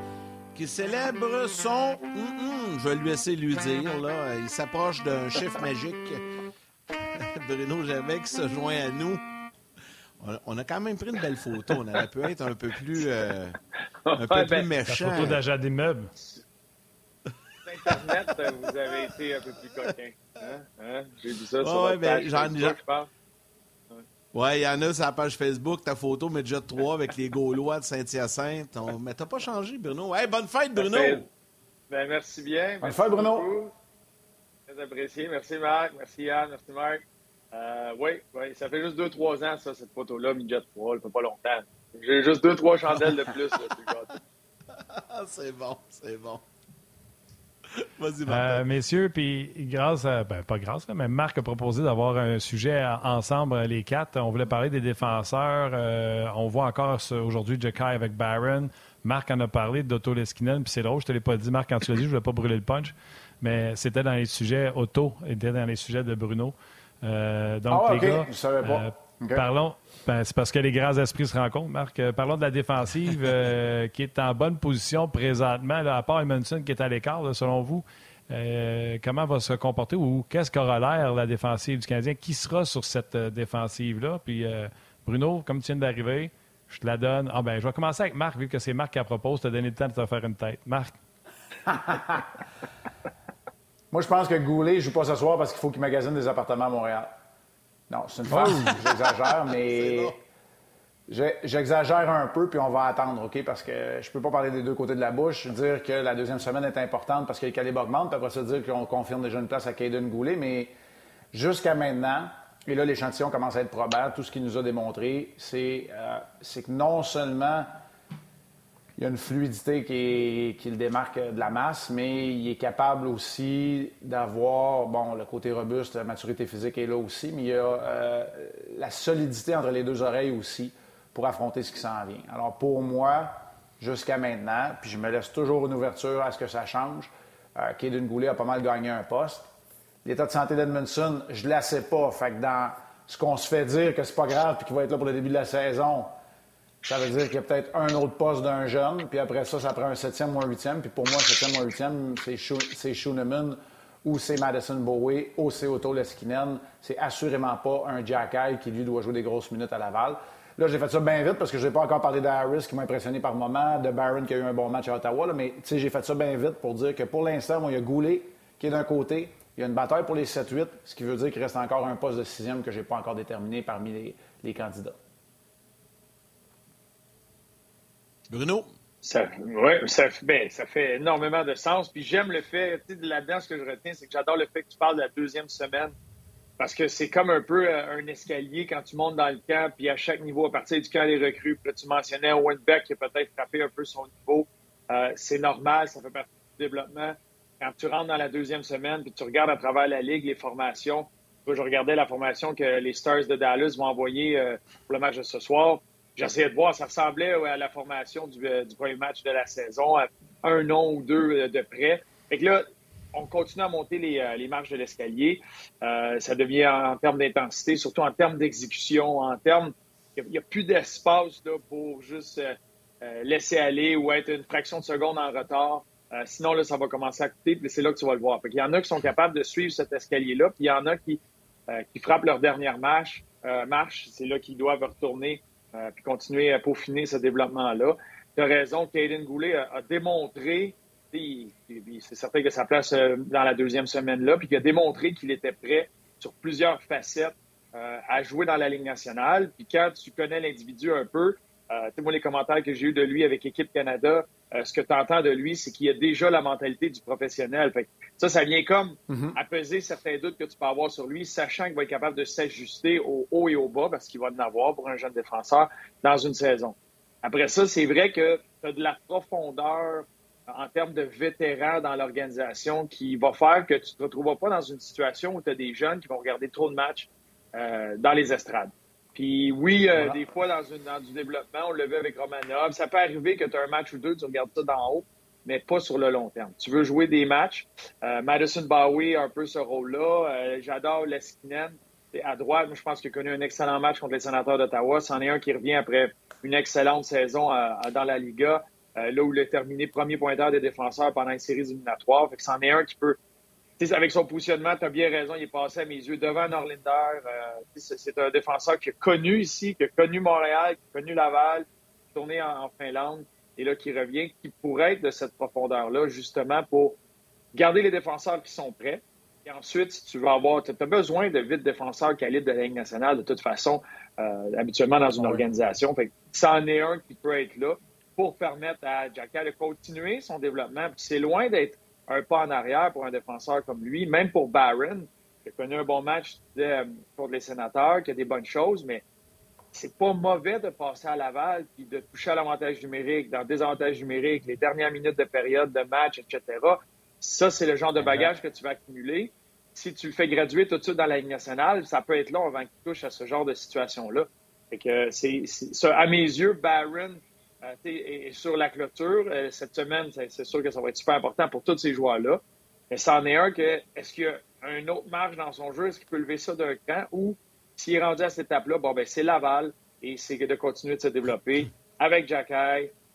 qui célèbre son... Je vais lui essayer de lui dire, là. Il s'approche d'un chiffre magique. <laughs> Bruno Gervais qui se joint à nous. On a quand même pris une belle photo. On aurait pu être un peu plus, euh, un peu plus ben, méchant. La photo d'agent d'immeuble. Internet, vous avez été un peu plus coquin. Hein? Hein? J'ai vu ça sur ouais, ben, j'en, Facebook, je Ouais, il y en a sur la page Facebook, ta photo Medjet 3 avec les Gaulois de Saint-Hyacinthe. On... Mais t'as pas changé, Bruno. Hey, bonne fête, Bruno! Ben, merci bien. Bonne fête, Bruno! Très apprécié. Merci, Marc. Merci, Yann. Merci, Marc. Euh, oui, ça fait juste 2-3 ans, ça, cette photo-là, Midget 3. Ça fait pas longtemps. J'ai juste 2-3 chandelles de plus. <laughs> c'est bon, c'est bon. <laughs> Euh, messieurs, puis grâce à, ben, pas grâce, mais Marc a proposé d'avoir un sujet ensemble, les quatre. On voulait parler des défenseurs. Euh, on voit encore aujourd'hui Jacky avec Barron. Marc en a parlé d'Otto Leskinen, puis c'est drôle, je te l'ai pas dit, Marc, quand tu l'as dit, je voulais pas brûler le punch, mais c'était dans les sujets Otto, était dans les sujets de Bruno. Euh, donc, ah, les gars, je savais pas. Parlons, ben, c'est parce que les grands esprits se rencontrent, Marc. Euh, parlons de la défensive euh, <laughs> qui est en bonne position présentement, à part Edmondson qui est à l'écart, selon vous. Euh, comment va se comporter ou qu'est-ce qu'aura l'air la défensive du Canadien? Qui sera sur cette défensive-là? Puis Bruno, comme tu viens d'arriver, je te la donne. Ah ben, je vais commencer avec Marc, vu que c'est Marc qui a proposé. Tu as donné le temps de te faire une tête. Marc. <laughs> Moi, je pense que Goulet ne joue pas ce soir parce qu'il faut qu'il magasine des appartements à Montréal. Non, c'est une phrase, oh! j'exagère, <laughs> mais j'exagère un peu, puis on va attendre, OK? Parce que je peux pas parler des deux côtés de la bouche, dire que la deuxième semaine est importante parce que les calibres augmentent, puis après ça dire qu'on confirme déjà une place à Caden Goulet, mais jusqu'à maintenant, et là, l'échantillon commence à être probable, tout ce qu'il nous a démontré, c'est euh, que non seulement il y a une fluidité qui, le démarque de la masse, mais il est capable aussi d'avoir, bon, le côté robuste, la maturité physique est là aussi, mais il y a euh, la solidité entre les deux oreilles aussi pour affronter ce qui s'en vient. Alors pour moi, jusqu'à maintenant, puis je me laisse toujours une ouverture à ce que ça change, euh, Kaden a pas mal gagné un poste. L'état de santé d'Edmondson, je ne la sais pas. Fait que dans ce qu'on se fait dire que c'est pas grave puis qu'il va être là pour le début de la saison, ça veut dire qu'il y a peut-être un autre poste d'un jeune, puis après ça, ça prend un septième ou un huitième. Puis pour moi, septième ou un huitième, c'est Schooneman ou c'est Madison Bowie ou c'est Otto Leskinen. C'est assurément pas un Jack qui, lui, doit jouer des grosses minutes à Laval. Là, j'ai fait ça bien vite parce que je n'ai pas encore parlé d'Harris qui m'a impressionné par moment, de Barron qui a eu un bon match à Ottawa. mais j'ai fait ça bien vite pour dire que pour l'instant, il y a Goulet qui est d'un côté. Il y a une bataille pour les 7-8, ce qui veut dire qu'il reste encore un poste de sixième que je n'ai pas encore déterminé parmi les candidats. Bruno? Ça, ouais, ça, ben, ça fait énormément de sens. Puis j'aime le fait, sais, là-dedans, ce que je retiens, c'est que j'adore le fait que tu parles de la deuxième semaine. Parce que c'est comme un peu euh, un escalier quand tu montes dans le camp, puis à chaque niveau, à partir du camp des recrues, puis là, tu mentionnais Owen qui a peut-être frappé un peu son niveau. Euh, c'est normal, ça fait partie du développement. Quand tu rentres dans la deuxième semaine, puis tu regardes à travers la ligue les formations, je regardais la formation que les Stars de Dallas vont envoyer euh, pour le match de ce soir. J'essayais de voir, ça ressemblait à la formation euh, du, premier match de la saison, à un nom ou deux euh, de près. Fait que là, on continue à monter les, euh, marches de l'escalier. ça devient en, termes d'intensité, surtout en termes d'exécution, en termes. Il n'y a, plus d'espace pour juste laisser aller ou être une fraction de seconde en retard. sinon, là, ça va commencer à coûter, puis c'est là que tu vas le voir. il y en a qui sont capables de suivre cet escalier-là, puis il y en a qui, qui frappent leur dernière marche. marche c'est là qu'ils doivent retourner euh, puis continuer à peaufiner ce développement-là. Tu as raison, Caden Goulet a, démontré, c'est certain que sa place euh, dans la deuxième semaine-là, puis qu'il a démontré qu'il était prêt sur plusieurs facettes euh, à jouer dans la Ligue nationale. Puis quand tu connais l'individu un peu, euh, moi, les commentaires que j'ai eus de lui avec Équipe Canada, ce que tu entends de lui, c'est qu'il a déjà la mentalité du professionnel. Fait ça, ça vient comme mm-hmm. apaiser certains doutes que tu peux avoir sur lui, sachant qu'il va être capable de s'ajuster au haut et au bas, parce qu'il va en avoir pour un jeune défenseur dans une saison. Après ça, c'est vrai que tu as de la profondeur en termes de vétérans dans l'organisation qui va faire que tu ne te retrouveras pas dans une situation où tu as des jeunes qui vont regarder trop de matchs euh, dans les estrades. Puis oui, euh, des fois, dans, une, dans, du développement, on le vu avec Romanov. Ça peut arriver que tu as un match ou deux, tu regardes ça d'en haut. mais pas sur le long terme. Tu veux jouer des matchs. Euh, Madison Bowie a un peu ce rôle-là. Euh, j'adore Leskinen. À droite, je pense qu'il a connu un excellent match contre les sénateurs d'Ottawa. C'en est un qui revient après une excellente saison dans la Liga, là où il a terminé premier pointeur des défenseurs pendant une série éliminatoire. Fait que c'en est un qui peut avec son positionnement, tu as bien raison, il est passé à mes yeux devant Norlinder. Euh, c'est un défenseur qui a connu ici, qui a connu Montréal, qui a connu Laval, qui est tourné en, Finlande, et là qui revient, qui pourrait être de cette profondeur-là, justement pour garder les défenseurs qui sont prêts. Et ensuite, si tu veux avoir, tu as besoin de vite défenseurs calibre de la Ligue nationale, de toute façon, euh, habituellement dans une organisation. Fait ça en est un qui peut être là pour permettre à Jacka de continuer son développement. c'est loin d'être un pas en arrière pour un défenseur comme lui, même pour Barron, qui a connu un bon match euh, contre les sénateurs, qui a des bonnes choses, mais c'est pas mauvais de passer à Laval puis de toucher à l'avantage numérique, dans le désavantage numérique, les dernières minutes de période de match, etc. Ça, c'est le genre de bagage que tu vas accumuler. Si tu le fais graduer tout de suite dans la Ligue nationale, ça peut être long avant qu'il touche à ce genre de situation-là. que c'est, à mes yeux, Barron euh, et, sur la clôture, euh, cette semaine, c'est sûr que ça va être super important pour tous ces joueurs-là. Mais c'en est un que, est-ce qu'il y a un autre marge dans son jeu? Est-ce qu'il peut lever ça d'un cran? Ou s'il est rendu à cette étape-là, bon, ben, c'est Laval et c'est de continuer de se développer avec Jack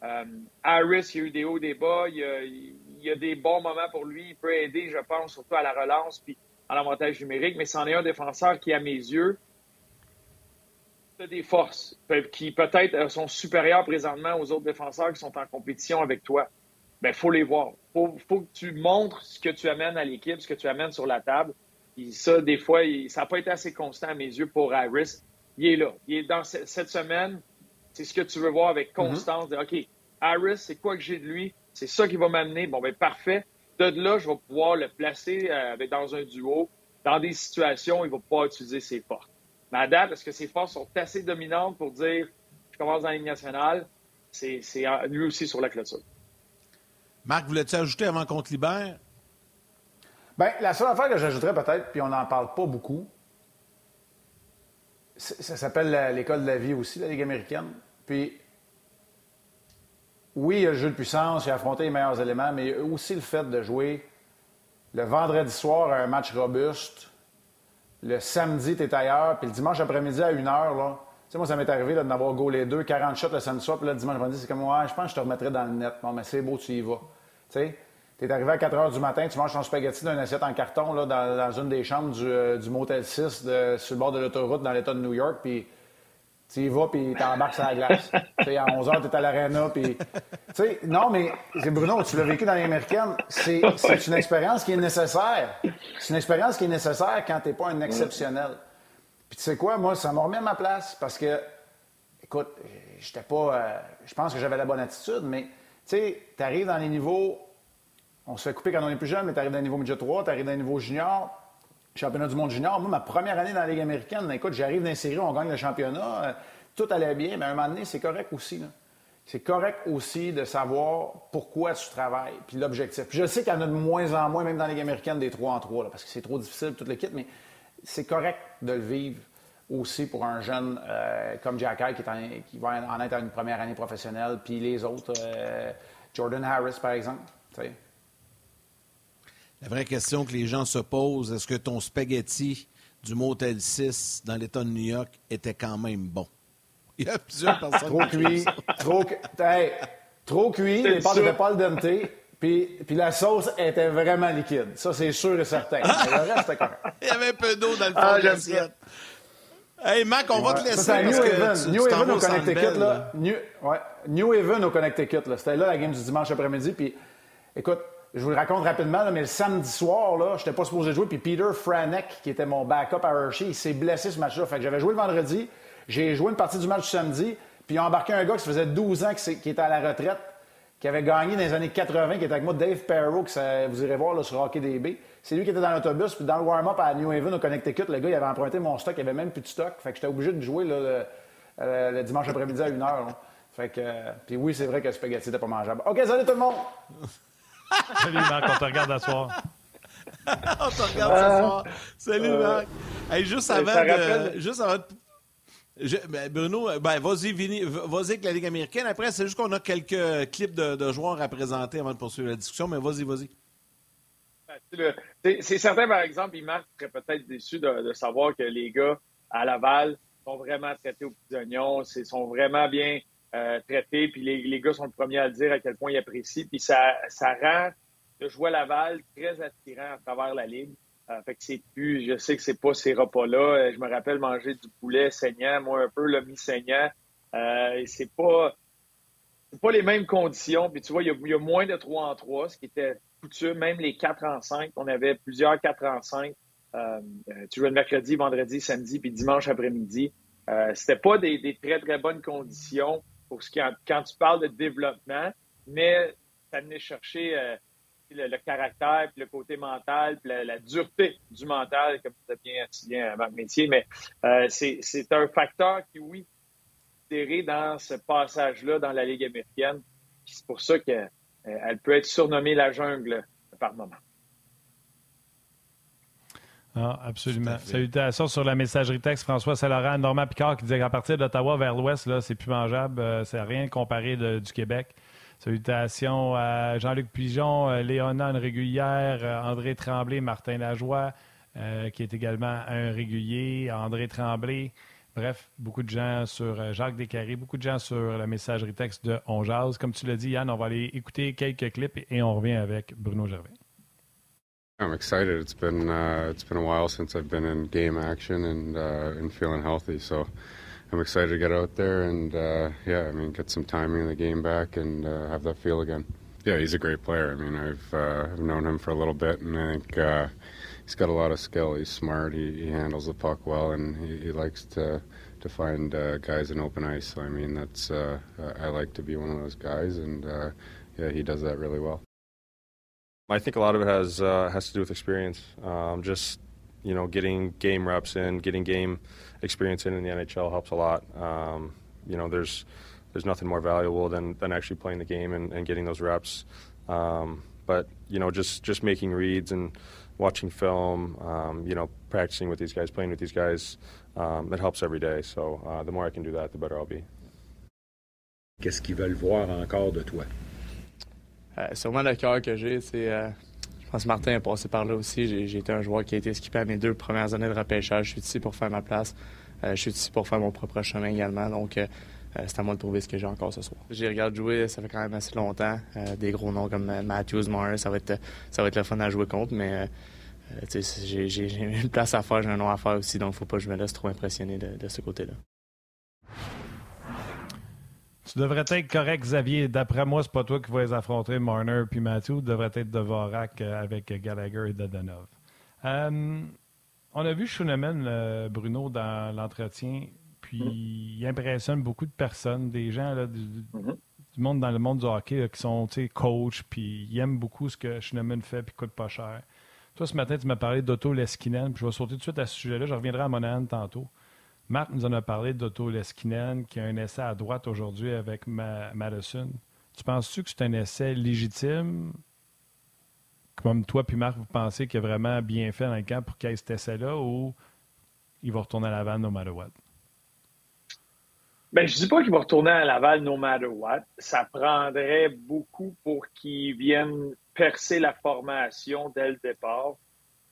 euh, Harris, il y a eu des hauts, des bas. Il y, a, il y, a, des bons moments pour lui. Il peut aider, je pense, surtout à la relance puis à l'avantage numérique. Mais c'en est un défenseur qui, à mes yeux, des forces qui peut-être euh, sont supérieures présentement aux autres défenseurs qui sont en compétition avec toi. Il ben, faut les voir. Il faut, que tu montres ce que tu amènes à l'équipe, ce que tu amènes sur la table. Et ça, des fois, ça n'a pas été assez constant à mes yeux pour Harris. Il est là. Il est dans cette semaine. C'est ce que tu veux voir avec mm-hmm. constance. OK, Harris, c'est quoi que j'ai de lui? C'est ça qui va m'amener. Bon, ben parfait. De là, je vais pouvoir le placer euh, dans un duo. Dans des situations, il va pouvoir utiliser ses forces. Mais à date, est-ce que ses forces sont assez dominantes pour dire je commence dans la Ligue nationale? C'est lui aussi sur la clôture. Marc, voulais-tu ajouter avant qu'on te libère? Bien, la seule affaire que j'ajouterais peut-être, puis on n'en parle pas beaucoup, ça s'appelle l'école de la vie aussi, la Ligue américaine. Puis, oui, il y a le jeu de puissance, il y a affronté les meilleurs éléments, mais il y a aussi le fait de jouer le vendredi soir à un match robuste le samedi, tu es ailleurs, puis le dimanche après-midi à 1h, là, tu sais, moi, ça m'est arrivé de n'avoir les deux, 40 shots le samedi soir, puis le dimanche après-midi, c'est comme, ouais, je pense que je te remettrai dans le net. Bon, mais c'est beau, tu y vas. Tu sais, tu es arrivé à 4 h du matin, tu manges ton spaghetti d'une assiette en carton, là, dans, une des chambres du, euh, du Motel 6 de, sur le bord de l'autoroute dans l'État de New York, puis tu y vas, puis t'embarques sur la glace. <laughs> sais, à 11 h, tu es à l'aréna, puis... Non, mais Bruno, tu l'as vécu dans les américaines. C'est une expérience qui est nécessaire. C'est une expérience qui est nécessaire quand t'es pas un exceptionnel. Puis tu sais quoi, moi, ça m'a remis à ma place parce que, écoute, j'étais pas... Euh, je pense que j'avais la bonne attitude, mais, tu sais, t'arrives dans les niveaux... On se fait couper quand on est plus jeune, mais t'arrives dans les niveaux midget 3, t'arrives dans les niveaux junior, championnat du monde junior. Moi, ma première année dans la Ligue américaine, écoute, j'arrive d'insérer, on gagne le championnat, euh, tout allait bien, mais à un moment donné, c'est correct aussi. C'est correct aussi de savoir pourquoi tu travailles, puis l'objectif. Puis je sais qu'il y en a de moins en moins, même dans la Ligue américaine, des 3 en 3, parce que c'est trop difficile, toute l'équipe, mais c'est correct de le vivre aussi pour un jeune euh, comme Jack qui, qui, va en être à une première année professionnelle, puis les autres, euh, Jordan Harris, par exemple. La vraie question que les gens se posent, est-ce que ton spaghetti du Motel 6 dans l'État de New York était quand même bon? <laughs> Il y a plusieurs personnes. trop cuit, trop, hey, trop cuit, les pâtes n'étaient pas le dente, puis, puis la sauce était vraiment liquide. Ça, c'est sûr et certain. Mais le reste. <laughs> Il y avait un peu d'eau dans le fond ah, de l'assiette. Hey, Mac, on va te laisser. Ça, New Haven. New Haven au Connecticut, là. New, ouais, New Haven au Connecticut, là. C'était là la game du dimanche après-midi. Puis, écoute, je vous le raconte rapidement, mais le samedi soir, là, je n'étais pas supposé jouer. Puis Peter Franek, qui était mon backup à Hershey, il s'est blessé ce match-là. Fait que j'avais joué le vendredi, j'ai joué une partie du match samedi, puis il a embarqué un gars qui faisait 12 ans qui, était à la retraite, qui avait gagné dans les années 80, qui était avec moi, Dave Perro, que vous irez voir là, sur Hockey DB. C'est lui qui était dans l'autobus, puis dans le warm-up à New Haven, au Connecticut, le gars, il avait emprunté mon stock, il avait même plus de stock. Fait que j'étais obligé de jouer là, le, dimanche après-midi à 1h. Fait que, puis oui, c'est vrai que le spaghetti n'était pas mangeable. OK, salut tout le monde! Salut Marc, on te regarde ce soir. <laughs> on te regarde ce soir. Salut Marc. Hey, juste, avant de, juste avant de Ben, Bruno, ben, vas-y, vas avec la Ligue américaine. Après, c'est juste qu'on a quelques clips de, joueurs à présenter avant de poursuivre la discussion, mais vas-y, vas-y. Ben, c'est certain, par exemple, Imar serait peut-être déçu de, savoir que les gars à Laval sont vraiment traités aux petits oignons, sont vraiment bien euh, traités, puis les, gars sont les premiers à dire à quel point ils apprécient, puis ça, ça rend le jouer à Laval très attirant à travers la Ligue. Euh, fait que c'est plus, je sais que c'est pas ces repas-là. Euh, je me rappelle manger du poulet saignant, moi un peu le mi-saignant. Euh, c'est pas, pas les mêmes conditions. Puis tu vois, il y, a, moins de 3 en 3, ce qui était coutume. Même les 4 en 5, on avait plusieurs 4 en 5. tu jouais le mercredi, vendredi, samedi, puis dimanche après-midi. C'était pas des, très, très bonnes conditions pour ce qui, quand tu parles de développement, mais venait chercher le, caractère, puis le côté mental, puis la, dureté du mental, comme tu as bien à Marc Métier. Mais euh, c'est un facteur qui, oui, est dans ce passage-là dans la Ligue américaine. C'est pour ça qu'elle euh, peut être surnommée la jungle par moment. Ah, absolument. Salutations sur la messagerie texte. François Saint-Laurent, Normand Picard qui disait qu'à partir d'Ottawa vers l'ouest, c'est plus mangeable. Euh, c'est rien comparé du Québec. Salutations à Jean-Luc Pigeon, euh, Léona, régulière, euh, André Tremblay, Martin Lajoie, euh, qui est également un régulier, André Tremblay. Bref, beaucoup de gens sur Jacques Descarrés, beaucoup de gens sur la messagerie texte de On Comme tu l'as dit, Yann, on va aller écouter quelques clips et on revient avec Bruno Gervais. I'm excited. It's been uh, it's been a while since I've been in game action and uh, and feeling healthy. So I'm excited to get out there and uh, yeah, I mean, get some timing in the game back and uh, have that feel again. Yeah, he's a great player. I mean, I've uh, I've known him for a little bit, and I think uh, he's got a lot of skill. He's smart. He, he handles the puck well, and he, he likes to to find guys in open ice. So I mean, that's I like to be one of those guys, and yeah, he does that really well. I think a lot of it has uh, has to do with experience. Um, just you know, getting game reps in, getting game experience in in the NHL helps a lot. Um, you know, there's there's nothing more valuable than, than actually playing the game and, and getting those reps. Um, but you know, just just making reads and watching film, um, you know, practicing with these guys, playing with these guys, um, it helps every day. So uh, the more I can do that, the better I'll be. Qu'est-ce qu'ils veulent voir encore de toi? Euh, sûrement le cœur que j'ai, c'est euh, pense que Martin est passé par là aussi. J'ai été un joueur qui a été skippé à mes deux premières années de repêchage. Je suis ici pour faire ma place. Euh, je suis ici pour faire mon propre chemin également. Donc, euh, euh, c'est à moi de prouver ce que j'ai encore ce soir. J'ai regardé jouer, ça fait quand même assez longtemps. des gros noms comme Matthews, Morris, ça va être, ça va être le fun à jouer contre, mais j'ai une place à faire, j'ai un nom à faire aussi, donc faut pas que je me laisse trop impressionner de ce côté-là. Tu devrais être correct, Xavier. D'après moi, c'est pas toi qui vas les affronter, Marner puis Matthew. Tu devrais être Dvorak euh, avec Gallagher et Dadanov. Euh, on a vu Schooneman, euh, Bruno, dans l'entretien, puis mm-hmm. il impressionne beaucoup de personnes, des gens mm-hmm. du, monde dans le monde du hockey qui sont coach, puis ils aiment beaucoup ce que Schooneman fait, puis coûte pas cher. Toi, ce matin, tu m'as parlé d'Otto Leskinen, puis je vais sauter tout de suite à ce sujet-là. Je reviendrai à Monahan tantôt. Marc nous en a parlé d'Otto Leskinen, qui a un essai à droite aujourd'hui avec Madison. Tu penses-tu que c'est un essai légitime? Comme toi puis Marc, vous pensez qu'il a vraiment bien fait dans le camp pour qu'il ait cet essai-là ou il va retourner à Laval no matter what? Ben, je dis pas qu'il va retourner à Laval no matter what. Ça prendrait beaucoup pour qu'il vienne percer la formation dès le départ.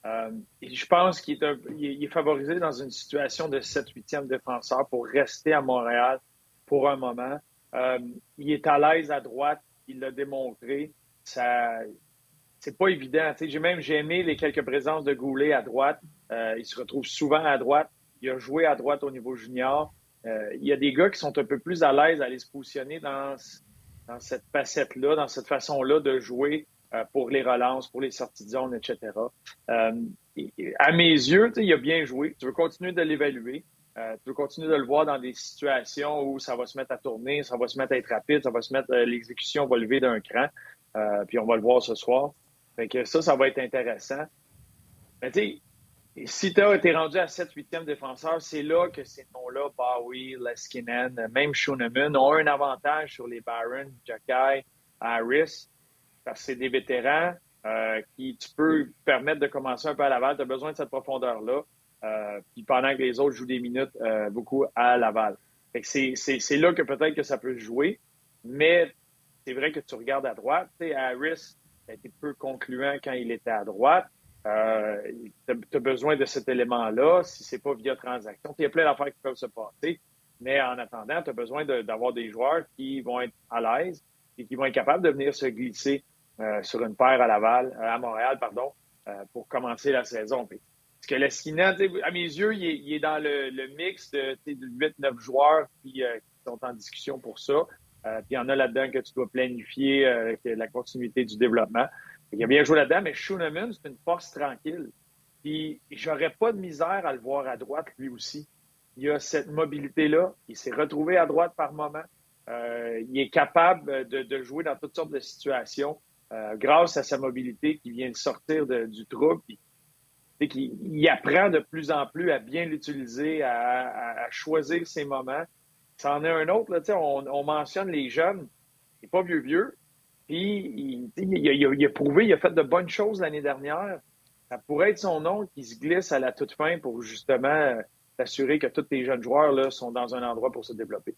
Euh, je pense qu'il est, favorisé dans une situation de 7-8e défenseur pour rester à Montréal pour un moment. Euh, il est à l'aise à droite, il l'a démontré. Ça, c'est pas évident. J'ai même j'ai aimé les quelques présences de Goulet à droite. Euh, il se retrouve souvent à droite. Il a joué à droite au niveau junior. il y a des gars qui sont un peu plus à l'aise à aller se positionner dans, dans cette facette-là, dans cette façon-là de jouer pour les relances, pour les sorties de zone, etc. Euh, à mes yeux, il a bien joué. Tu veux continuer de l'évaluer. Euh, tu veux continuer de le voir dans des situations où ça va se mettre à tourner, ça va se mettre à être rapide, ça va se mettre, l'exécution va lever d'un cran. puis on va le voir ce soir. Fait que ça, ça va être intéressant. Mais tu sais, si tu as été rendu à 7-8e défenseur, c'est là que ces noms-là, Bowie, Leskinen, même Schooneman, ont un avantage sur les Barron, Jacky, Harris c'est des vétérans euh, qui tu peux permettre de commencer un peu à Laval. Tu as besoin de cette profondeur-là. puis pendant que les autres jouent des minutes beaucoup à Laval. C'est là que peut-être que ça peut jouer, mais c'est vrai que tu regardes à droite. Harris a été peu concluant quand il était à droite. Euh, tu as besoin de cet élément-là si c'est pas via transaction. Il y a plein d'affaires qui peuvent se passer, mais en attendant, tu as besoin d'avoir des joueurs qui vont être à l'aise et qui vont être capables de venir se glisser euh, sur une paire à Laval, euh, à Montréal, pardon, euh, pour commencer la saison. Parce que l'Esquina, à mes yeux, il est, dans le, mix de, de 8-9 joueurs qui, sont en discussion pour ça. puis il y en a là-dedans que tu dois planifier avec la continuité du développement. Il a bien joué là-dedans, mais Schooneman, c'est une force tranquille. Puis j'aurais pas de misère à le voir à droite lui aussi. Il a cette mobilité-là. Il s'est retrouvé à droite par moment. Euh, il est capable de, jouer dans toutes sortes de situations euh, grâce à sa mobilité qui vient de sortir du trouble. Puis, il, apprend de plus en plus à bien l'utiliser, à, choisir ses moments. Ça en est un autre. Là, on, on mentionne les jeunes. Il n'est pas vieux vieux, puis, il, a, prouvé, il a fait de bonnes choses l'année dernière. Ça pourrait être son nom qui se glisse à la toute fin pour justement euh, s'assurer que tous les jeunes joueurs là, sont dans un endroit pour se développer.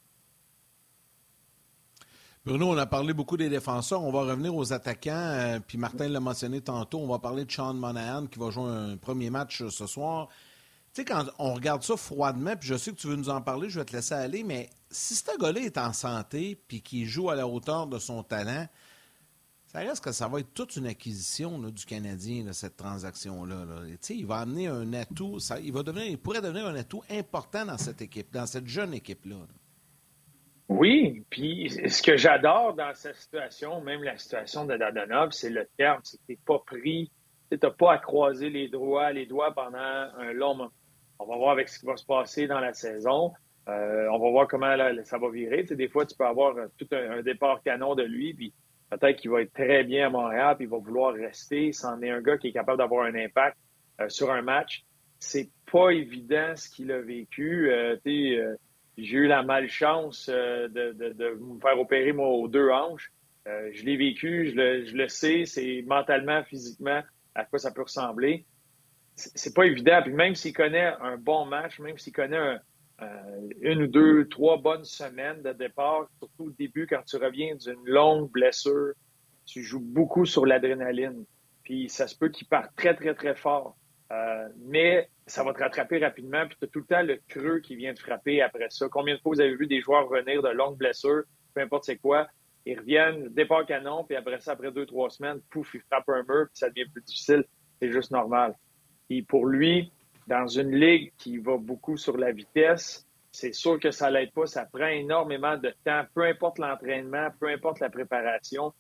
Bruno, on a parlé beaucoup des défenseurs. On va revenir aux attaquants. Euh, puis Martin l'a mentionné tantôt. On va parler de Sean Monahan qui va jouer un premier match euh, ce soir. Tu sais, quand on regarde ça froidement, puis je sais que tu veux nous en parler, je vais te laisser aller, mais si ce est en santé puis qu'il joue à la hauteur de son talent, ça reste que ça va être toute une acquisition du Canadien, cette transaction-là. Il va amener un atout, il, va devenir, il pourrait devenir un atout important dans cette équipe, dans cette jeune équipe-là. Oui, puis ce que j'adore dans cette situation, même la situation de Dadonov, c'est le terme, c'est que tu pas pris, tu n'as pas à croiser les doigts, les doigts pendant un long moment. On va voir avec ce qui va se passer dans la saison. Euh, on va voir comment ça va virer. des fois, tu peux avoir tout un, un départ canon de lui, puis Peut-être qu'il va être très bien à Montréal, puis il va vouloir rester. C'en est un gars qui est capable d'avoir un impact euh, sur un match. C'est pas évident ce qu'il a vécu. Euh, euh, j'ai eu la malchance de, de, me faire opérer moi aux deux hanches. je l'ai vécu, je le, sais, c'est mentalement, physiquement à quoi ça peut ressembler. C'est pas évident. Puis même s'il connaît un bon match, même s'il connaît euh, une ou deux, trois bonnes semaines de départ, surtout au début quand tu reviens d'une longue blessure, tu joues beaucoup sur l'adrénaline. Puis ça se peut qu'il parte très, très, très fort. Euh, mais ça va te rattraper rapidement, puis tu as tout le temps le creux qui vient te frapper après ça. Combien de fois vous avez vu des joueurs revenir de longues blessures, peu importe c'est quoi, ils reviennent, départ canon, puis après ça, après deux, trois semaines, pouf, ils frappent un mur, puis ça devient plus difficile. C'est juste normal. Et pour lui, dans une ligue qui va beaucoup sur la vitesse, c'est sûr que ça l'aide pas. Ça prend énormément de temps, peu importe l'entraînement, peu importe la préparation.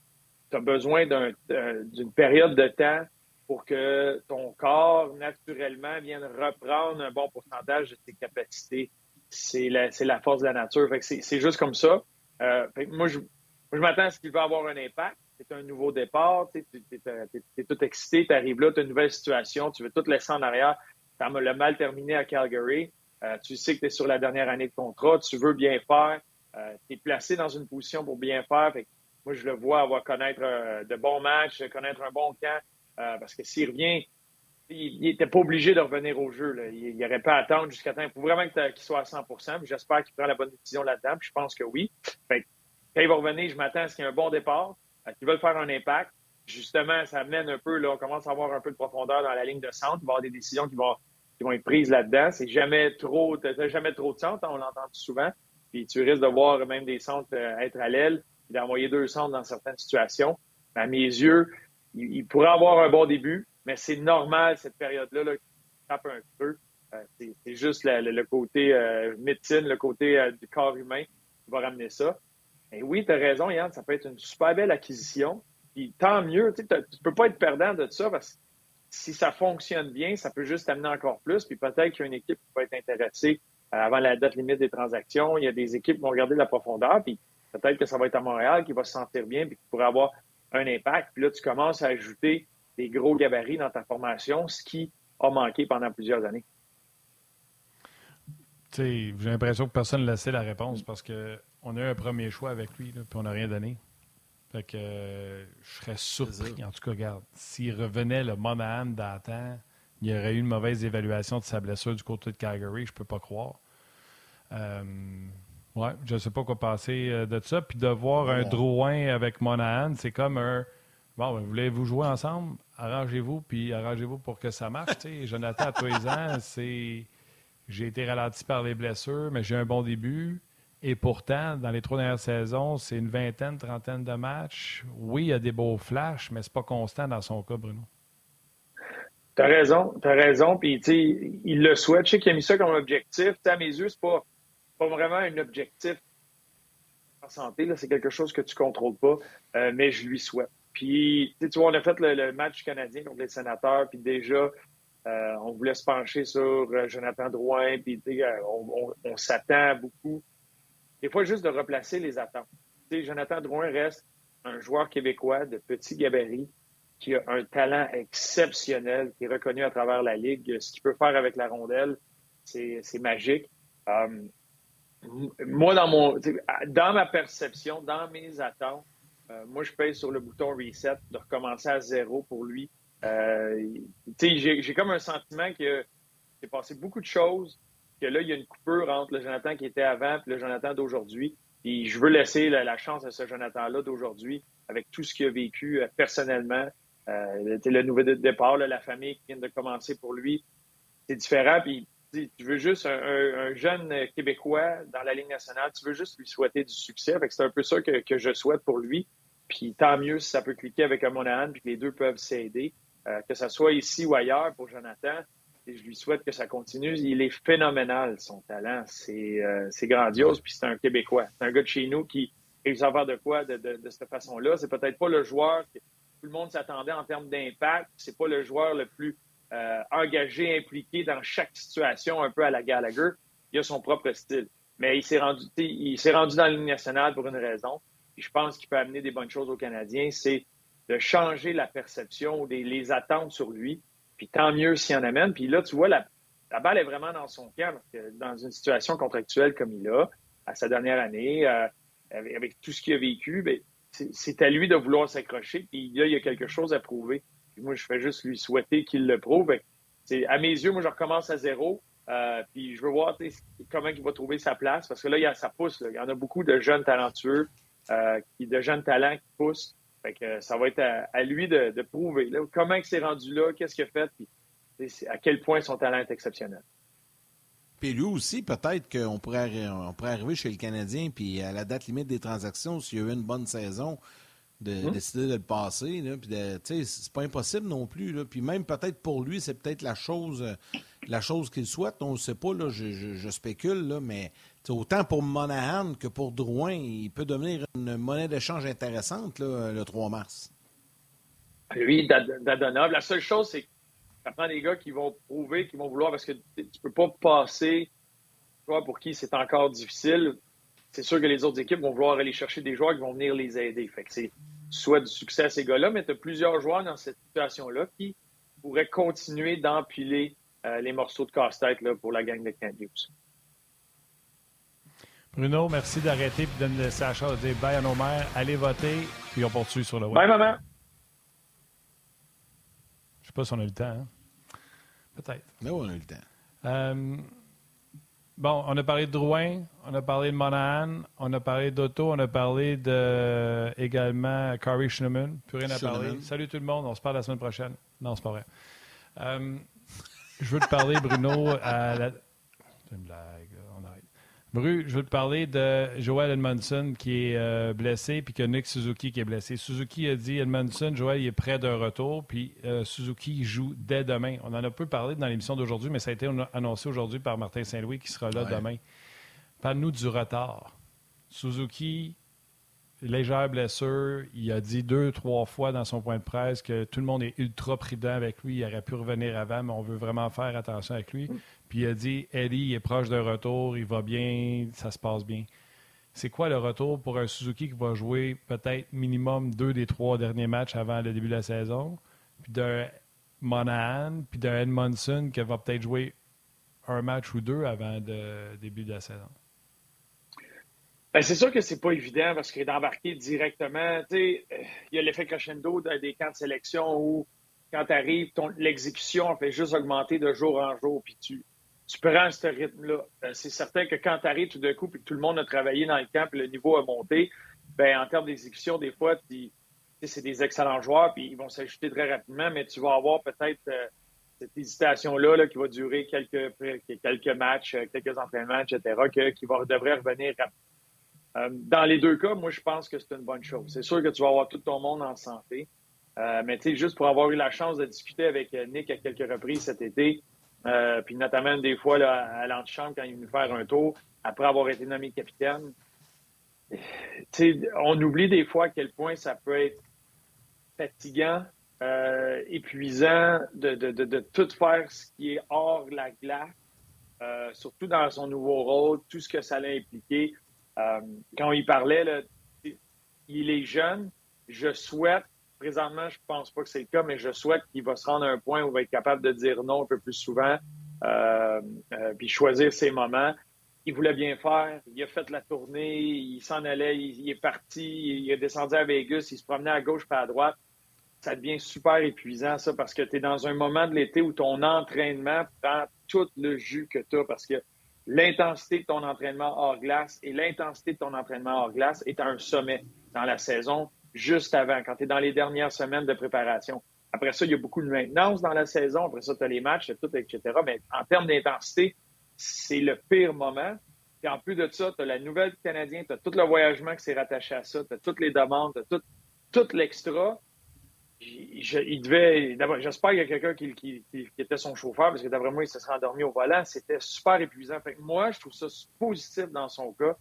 Tu as besoin d'une période de temps pour que ton corps, naturellement, vienne reprendre un bon pourcentage de tes capacités. C'est la, la, force de la nature. c'est juste comme ça. Euh, moi, je, je m'attends à ce qu'il va avoir un impact. C'est un nouveau départ. Tu es, tout excité. Tu arrives là, tu as une nouvelle situation. Tu veux tout laisser en arrière tu le mal terminé à Calgary. Euh, tu sais que tu es sur la dernière année de contrat, tu veux bien faire, euh, tu es placé dans une position pour bien faire. moi, je le vois avoir connaître de bons matchs, connaître un bon camp, parce que s'il revient, il n'était pas obligé de revenir au jeu. Il n'aurait pas à attendre jusqu'à temps. Il faut vraiment qu'il soit à 100% J'espère qu'il prend la bonne décision là-dedans. je pense que oui. quand il va revenir, je m'attends à ce qu'il y ait un bon départ, qu'il veulent faire un impact. Justement, ça mène un peu, là, on commence à avoir un peu de profondeur dans la ligne de centre. Il va y avoir des décisions qui vont être prises là-dedans. C'est jamais trop, jamais trop de centres, on l'entend souvent. Puis tu risques de voir même des centres euh, être à l'aile, d'envoyer deux centres dans certaines situations. À mes yeux, il, pourrait avoir un bon début, mais c'est normal cette période-là là, tape un peu. Euh, c'est juste le côté euh, médecine, le côté du corps humain qui va ramener ça. Et oui, tu as raison, Yann, ça peut être une super belle acquisition. Puis tant mieux, tu ne peux pas être perdant de ça parce que si ça fonctionne bien, ça peut juste amener encore plus. Puis peut-être qu'il y a une équipe qui va être intéressée euh, avant la date limite des transactions. Il y a des équipes qui vont regarder la profondeur. Puis peut-être que ça va être à Montréal qui va se sentir bien puis qui pourrait avoir un impact. Puis là, tu commences à ajouter des gros gabarits dans ta formation, ce qui a manqué pendant plusieurs années. J'ai l'impression que personne ne laissé la réponse parce qu'on a eu un premier choix avec lui, puis on n'a rien donné. Fait que euh, je serais surpris. En tout cas, regarde, s'il revenait le Monahan d'antan, il y aurait eu une mauvaise évaluation de sa blessure du côté de Calgary. Je ne peux pas croire. Euh, ouais, je ne sais pas quoi penser euh, de ça. Puis de voir un Drouin avec Monahan, c'est comme un. Bon, ben, voulez-vous jouer ensemble? Arrangez-vous, puis arrangez-vous pour que ça marche. Jonathan, à tous les ans, <laughs> c'est. J'ai été ralenti par les blessures, mais j'ai un bon début. Et pourtant, dans les trois dernières saisons, c'est une vingtaine, trentaine de matchs. Oui, il y a des beaux flashs, mais c'est pas constant dans son cas, Bruno. T'as raison, t'as raison. Puis, tu sais, il le souhaite. Je sais qu'il a mis ça comme objectif. à mes yeux, c'est pas, pas vraiment un objectif en santé. C'est quelque chose que tu contrôles pas, euh, mais je lui souhaite. Puis, tu vois, on a fait le, match canadien contre les sénateurs, puis déjà, euh, on voulait se pencher sur euh, Jonathan Drouin, puis on, on s'attend beaucoup des fois, juste de replacer les attentes. sais, Jonathan Drouin reste un joueur québécois de petit gabarit qui a un talent exceptionnel, qui est reconnu à travers la Ligue. Ce qu'il peut faire avec la rondelle, c'est magique. Moi, dans mon dans ma perception, dans mes attentes, euh, moi, je paye sur le bouton reset, de recommencer à zéro pour lui. Euh, J'ai comme un sentiment que s'est passé beaucoup de choses, que là, il y a une coupure entre le Jonathan qui était avant et le Jonathan d'aujourd'hui. Puis je veux laisser la, chance à ce Jonathan-là d'aujourd'hui, avec tout ce qu'il a vécu euh, personnellement. Euh, le nouvel départ, la famille qui vient de commencer pour lui, c'est différent. Puis tu veux juste un, jeune Québécois dans la Ligue nationale, tu veux juste lui souhaiter du succès. c'est un peu ça que, je souhaite pour lui. Puis tant mieux si ça peut cliquer avec un Monahan, puis que les deux peuvent s'aider. Euh, que ce soit ici ou ailleurs pour Jonathan, et je lui souhaite que ça continue. Il est phénoménal, son talent. C'est euh, grandiose. Puis c'est un Québécois. C'est un gars de chez nous qui réussit à faire de quoi de, de, cette façon-là. C'est peut-être pas le joueur que tout le monde s'attendait en termes d'impact. C'est pas le joueur le plus euh, engagé, impliqué dans chaque situation, un peu à la Gallagher. Il a son propre style. Mais il s'est rendu, il s'est rendu dans ligne nationale pour une raison. Et je pense qu'il peut amener des bonnes choses aux Canadiens. C'est de changer la perception, des, les attentes sur lui puis tant mieux s'il en amène. Puis là, tu vois, la, balle est vraiment dans son camp. dans une situation contractuelle comme il a, à sa dernière année, euh, avec, tout ce qu'il a vécu, ben, c'est à lui de vouloir s'accrocher. Puis là, il y a quelque chose à prouver. Puis moi, je fais juste lui souhaiter qu'il le prouve. à mes yeux, moi, je recommence à zéro. Euh, puis je veux voir comment il va trouver sa place. Parce que là, il y a, ça pousse. Il y en a beaucoup de jeunes talentueux, euh, de jeunes talents qui poussent. Fait que ça va être à, lui de, prouver comment il s'est rendu là, qu'est-ce qu'il a fait, puis à quel point son talent est exceptionnel. Puis lui aussi, peut-être qu'on pourrait, on pourrait arriver chez le Canadien, puis à la date limite des transactions, s'il y a eu une bonne saison, de hum. décider de le passer. Là, puis c'est pas impossible non plus. Là. Puis même peut-être pour lui, c'est peut-être la chose, la chose qu'il souhaite. On ne sait pas, là, je, je spécule, là, mais autant pour Monahan que pour Drouin, il peut devenir une monnaie d'échange intéressante le 3 mars. Lui, Dadonov, la seule chose, c'est que ça prend des gars qui vont prouver, qui vont vouloir, parce que tu ne peux pas passer, toi, pour qui c'est encore difficile. C'est sûr que les autres équipes vont vouloir aller chercher des joueurs qui vont venir les aider. Fait que c'est soit du succès à ces gars-là, mais tu as plusieurs joueurs dans cette situation-là qui pourraient continuer d'empiler euh, les morceaux de casse-tête pour la gang de Canadiens. Bruno, merci d'arrêter et de laisser la chance de dire bye à nos mères. Allez voter, puis on poursuit sur le web. Bye, maman. Je sais pas si on a eu le temps. Hein? Peut-être. Mais oui, on a eu le temps. Euh, bon, on a parlé de Drouin, on a parlé de Monahan, on a parlé d'Otto, on a parlé de également Corey Schneeman. Plus rien à parler. Salut tout le monde, on se parle la semaine prochaine. Non, c'est pas vrai. Euh, je veux te parler, Bruno, à la. C'est une blague. Bru, je veux te parler de Joel Edmondson qui est euh, blessé, puis que Nick Suzuki qui est blessé. Suzuki a dit Edmondson, Joel, il est près d'un retour, puis euh, Suzuki joue dès demain. On en a peu parlé dans l'émission d'aujourd'hui, mais ça a été annoncé aujourd'hui par Martin Saint-Louis qui sera là demain. Parle-nous du retard. Suzuki, légère blessure. Il a dit deux, trois fois dans son point de presse que tout le monde est ultra prudent avec lui. Il aurait pu revenir avant, mais on veut vraiment faire attention avec lui. Puis il a dit Eddie est proche d'un retour, il va bien, ça se passe bien. C'est quoi le retour pour un Suzuki qui va jouer peut-être minimum deux des trois derniers matchs avant le début de la saison? Puis d'un Monahan, puis d'un Edmondson qui va peut-être jouer un match ou deux avant le début de la saison? Ben, c'est sûr que c'est pas évident parce que d'embarquer directement, sais, il y a l'effet crescendo des camps de sélection où quand tu arrives, l'exécution fait juste augmenter de jour en jour, puis tu, tu prends ce rythme-là. Euh, c'est certain que quand tu arrives tout d'un coup, puis tout le monde a travaillé dans le camp, puis le niveau a monté, ben en termes d'exécution, des fois, c'est des excellents joueurs, puis ils vont s'ajouter très rapidement, mais tu vas avoir peut-être euh, cette hésitation-là qui va durer quelques, quelques matchs, euh, quelques entraînements, etc., qui devrait revenir rapidement. dans les deux cas, moi, je pense que c'est une bonne chose. C'est sûr que tu vas avoir tout ton monde en santé, mais tu sais, juste pour avoir eu la chance de discuter avec Nick à quelques reprises cet été, euh, puis notamment des fois à l'antichambre quand il venu faire un tour, après avoir été nommé capitaine. on oublie des fois à quel point ça peut être fatigant, euh, épuisant de, de, de, tout faire ce qui est hors la glace, euh, surtout dans son nouveau rôle, tout ce que ça l'a impliqué. quand il parlait, il est jeune. Je souhaite Présentement, je pense pas que c'est le cas, mais je souhaite qu'il va se rendre à un point où il va être capable de dire non un peu plus souvent, euh, euh, puis choisir ses moments. Il voulait bien faire. Il a fait la tournée. Il s'en allait. Il, est parti. Il est descendu à Vegas. Il se promenait à gauche pas à droite. Ça devient super épuisant, ça, parce que tu es dans un moment de l'été où ton entraînement prend tout le jus que tu as, parce que l'intensité de ton entraînement hors glace et l'intensité de ton entraînement hors glace est à un sommet dans la saison juste avant, quand tu es dans les dernières semaines de préparation. Après ça, il y a beaucoup de maintenance dans la saison. Après ça, tu as les matchs, tout, etc. Mais en termes d'intensité, c'est le pire moment. Et en plus de ça, tu as la nouvelle du Canadien, tu as tout le voyagement qui s'est rattaché à ça, tu as toutes les demandes, tu as tout, tout l'extra. J'espère qu'il y a quelqu'un qui, était son chauffeur, parce que d'après moi, il se serait endormi au volant. C'était super épuisant. Fait moi, je trouve ça positif dans son cas,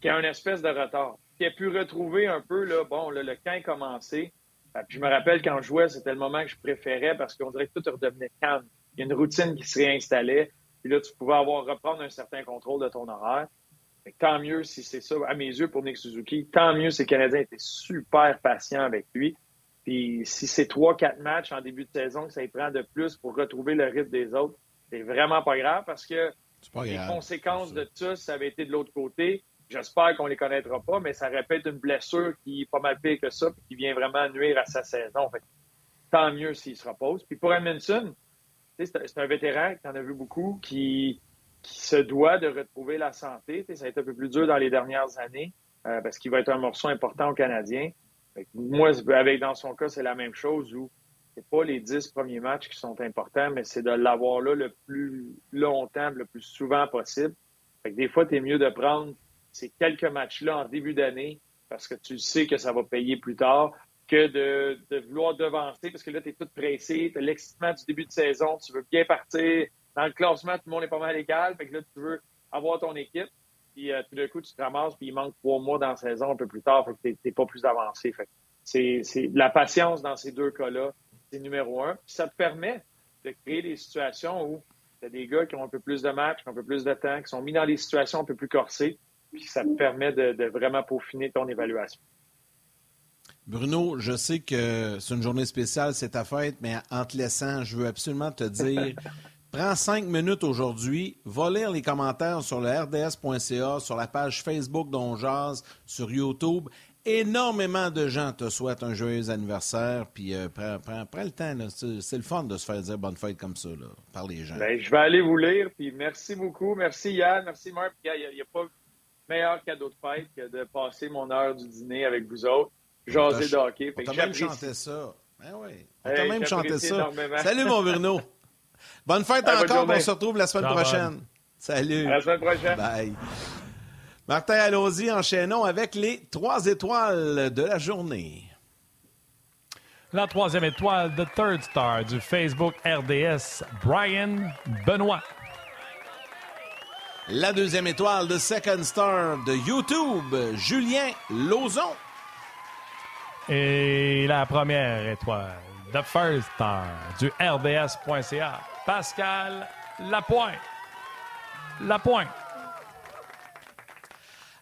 qu'il y a une espèce de retard qui a pu retrouver un peu, là, bon, le camp commencé. Euh, puis je me rappelle quand je jouais, c'était le moment que je préférais parce qu'on dirait que tout redevenait calme. Il y a une routine qui se réinstallait. Puis là, tu pouvais avoir reprendre un certain contrôle de ton horaire. tant mieux si c'est ça, à mes yeux, pour Nick Suzuki. Tant mieux si les Canadiens étaient super patients avec lui. Puis si c'est trois, quatre matchs en début de saison que ça y prend de plus pour retrouver le rythme des autres, c'est vraiment pas grave parce que les conséquences de tout ça avait été de l'autre côté. J'espère qu'on ne les connaîtra pas, mais ça répète une blessure qui est pas mal pire que ça, puis qui vient vraiment nuire à sa saison. tant mieux s'il se repose. Puis pour Edmondson, c'est un vétéran, tu en as vu beaucoup, qui, se doit de retrouver la santé. ça a été un peu plus dur dans les dernières années, euh, parce qu'il va être un morceau important au Canadien. moi, avec dans son cas, c'est la même chose où c'est pas les dix premiers matchs qui sont importants, mais c'est de l'avoir là le plus longtemps, le plus souvent possible. des fois, tu es mieux de prendre ces quelques matchs-là en début d'année parce que tu sais que ça va payer plus tard que de, vouloir devancer parce que là, tu es tout pressé, tu as l'excitement du début de saison, tu veux bien partir. Dans le classement, tout le monde est pas mal égal. Fait que là, tu veux avoir ton équipe. Puis euh, tout d'un coup, tu te ramasses, puis il manque trois mois dans la saison un peu plus tard. Fait que tu n'es pas plus avancé. Fait c'est, la patience dans ces deux cas-là, c'est numéro un. Puis ça te permet de créer des situations où tu as des gars qui ont un peu plus de matchs, qui ont un peu plus de temps, qui sont mis dans des situations un peu plus corsées puis ça te permet de, vraiment peaufiner ton évaluation. Bruno, je sais que c'est une journée spéciale, c'est ta fête, mais en te laissant, je veux absolument te dire, <laughs> prends cinq minutes aujourd'hui, va lire les commentaires sur le rds.ca, sur la page Facebook d'Onjaz, sur YouTube. Énormément de gens te souhaitent un joyeux anniversaire, puis euh, prends, le temps. C'est le fun de se faire dire bonne fête comme ça par les gens. Ben, je vais aller vous lire, puis merci beaucoup. Merci Yann, merci Marc. Il n'y a, pas meilleur cadeau de fête que de passer mon heure du dîner avec vous autres, jaser de hockey. On t'a même chanté ça. Ben oui. On t'a même chanté ça. Salut, mon Bruno. <laughs> Bonne fête encore. On se retrouve la semaine prochaine. Salut. À la semaine prochaine. Bye. Martin, allons-y, enchaînons avec les trois étoiles de la journée. La troisième étoile de Third Star du Facebook RDS, Brian Benoît. La deuxième étoile de Second Star de YouTube, Julien Lauzon. Et la première étoile, The First Star du RDS.ca, Pascal Lapointe. Lapointe.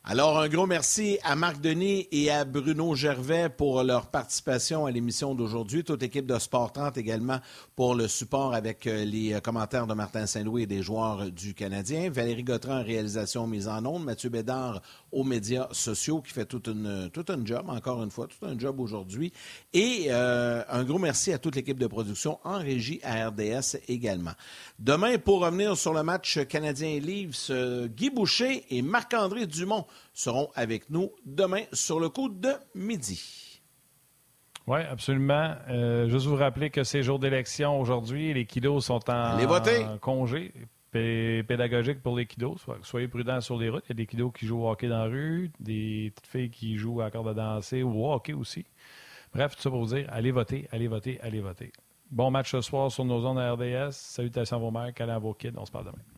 Alors, un gros merci à Marc Denis et à Bruno Gervais pour leur participation à l'émission d'aujourd'hui. Toute l'équipe de Sport 30 également pour le support avec euh, les euh, commentaires de Martin Saint-Louis et des joueurs du Canadien. Valérie Gautran réalisation mise en onde. Mathieu Bédard aux médias sociaux qui fait toute une, toute une job, encore une fois, tout un job aujourd'hui. Et euh, un gros merci à toute l'équipe de production en régie à RDS également. Demain, pour revenir sur le match canadien-Leafs, Guy Boucher et Marc-André Dumont seront avec nous demain sur le coup de midi. Oui, absolument. Euh, juste vous rappeler que c'est jour d'élection aujourd'hui. Les kilos sont en, congé pédagogique pour les kidos. Soyez prudents sur les routes. Il y a des kidos qui jouent au hockey dans la rue, des petites filles qui jouent à corde à danser ou au hockey aussi. Bref, tout ça pour vous dire, allez voter, allez voter, allez voter. Bon match ce soir sur nos zones RDS. Salutations à vos mères, câlins à vos kids. On se parle demain.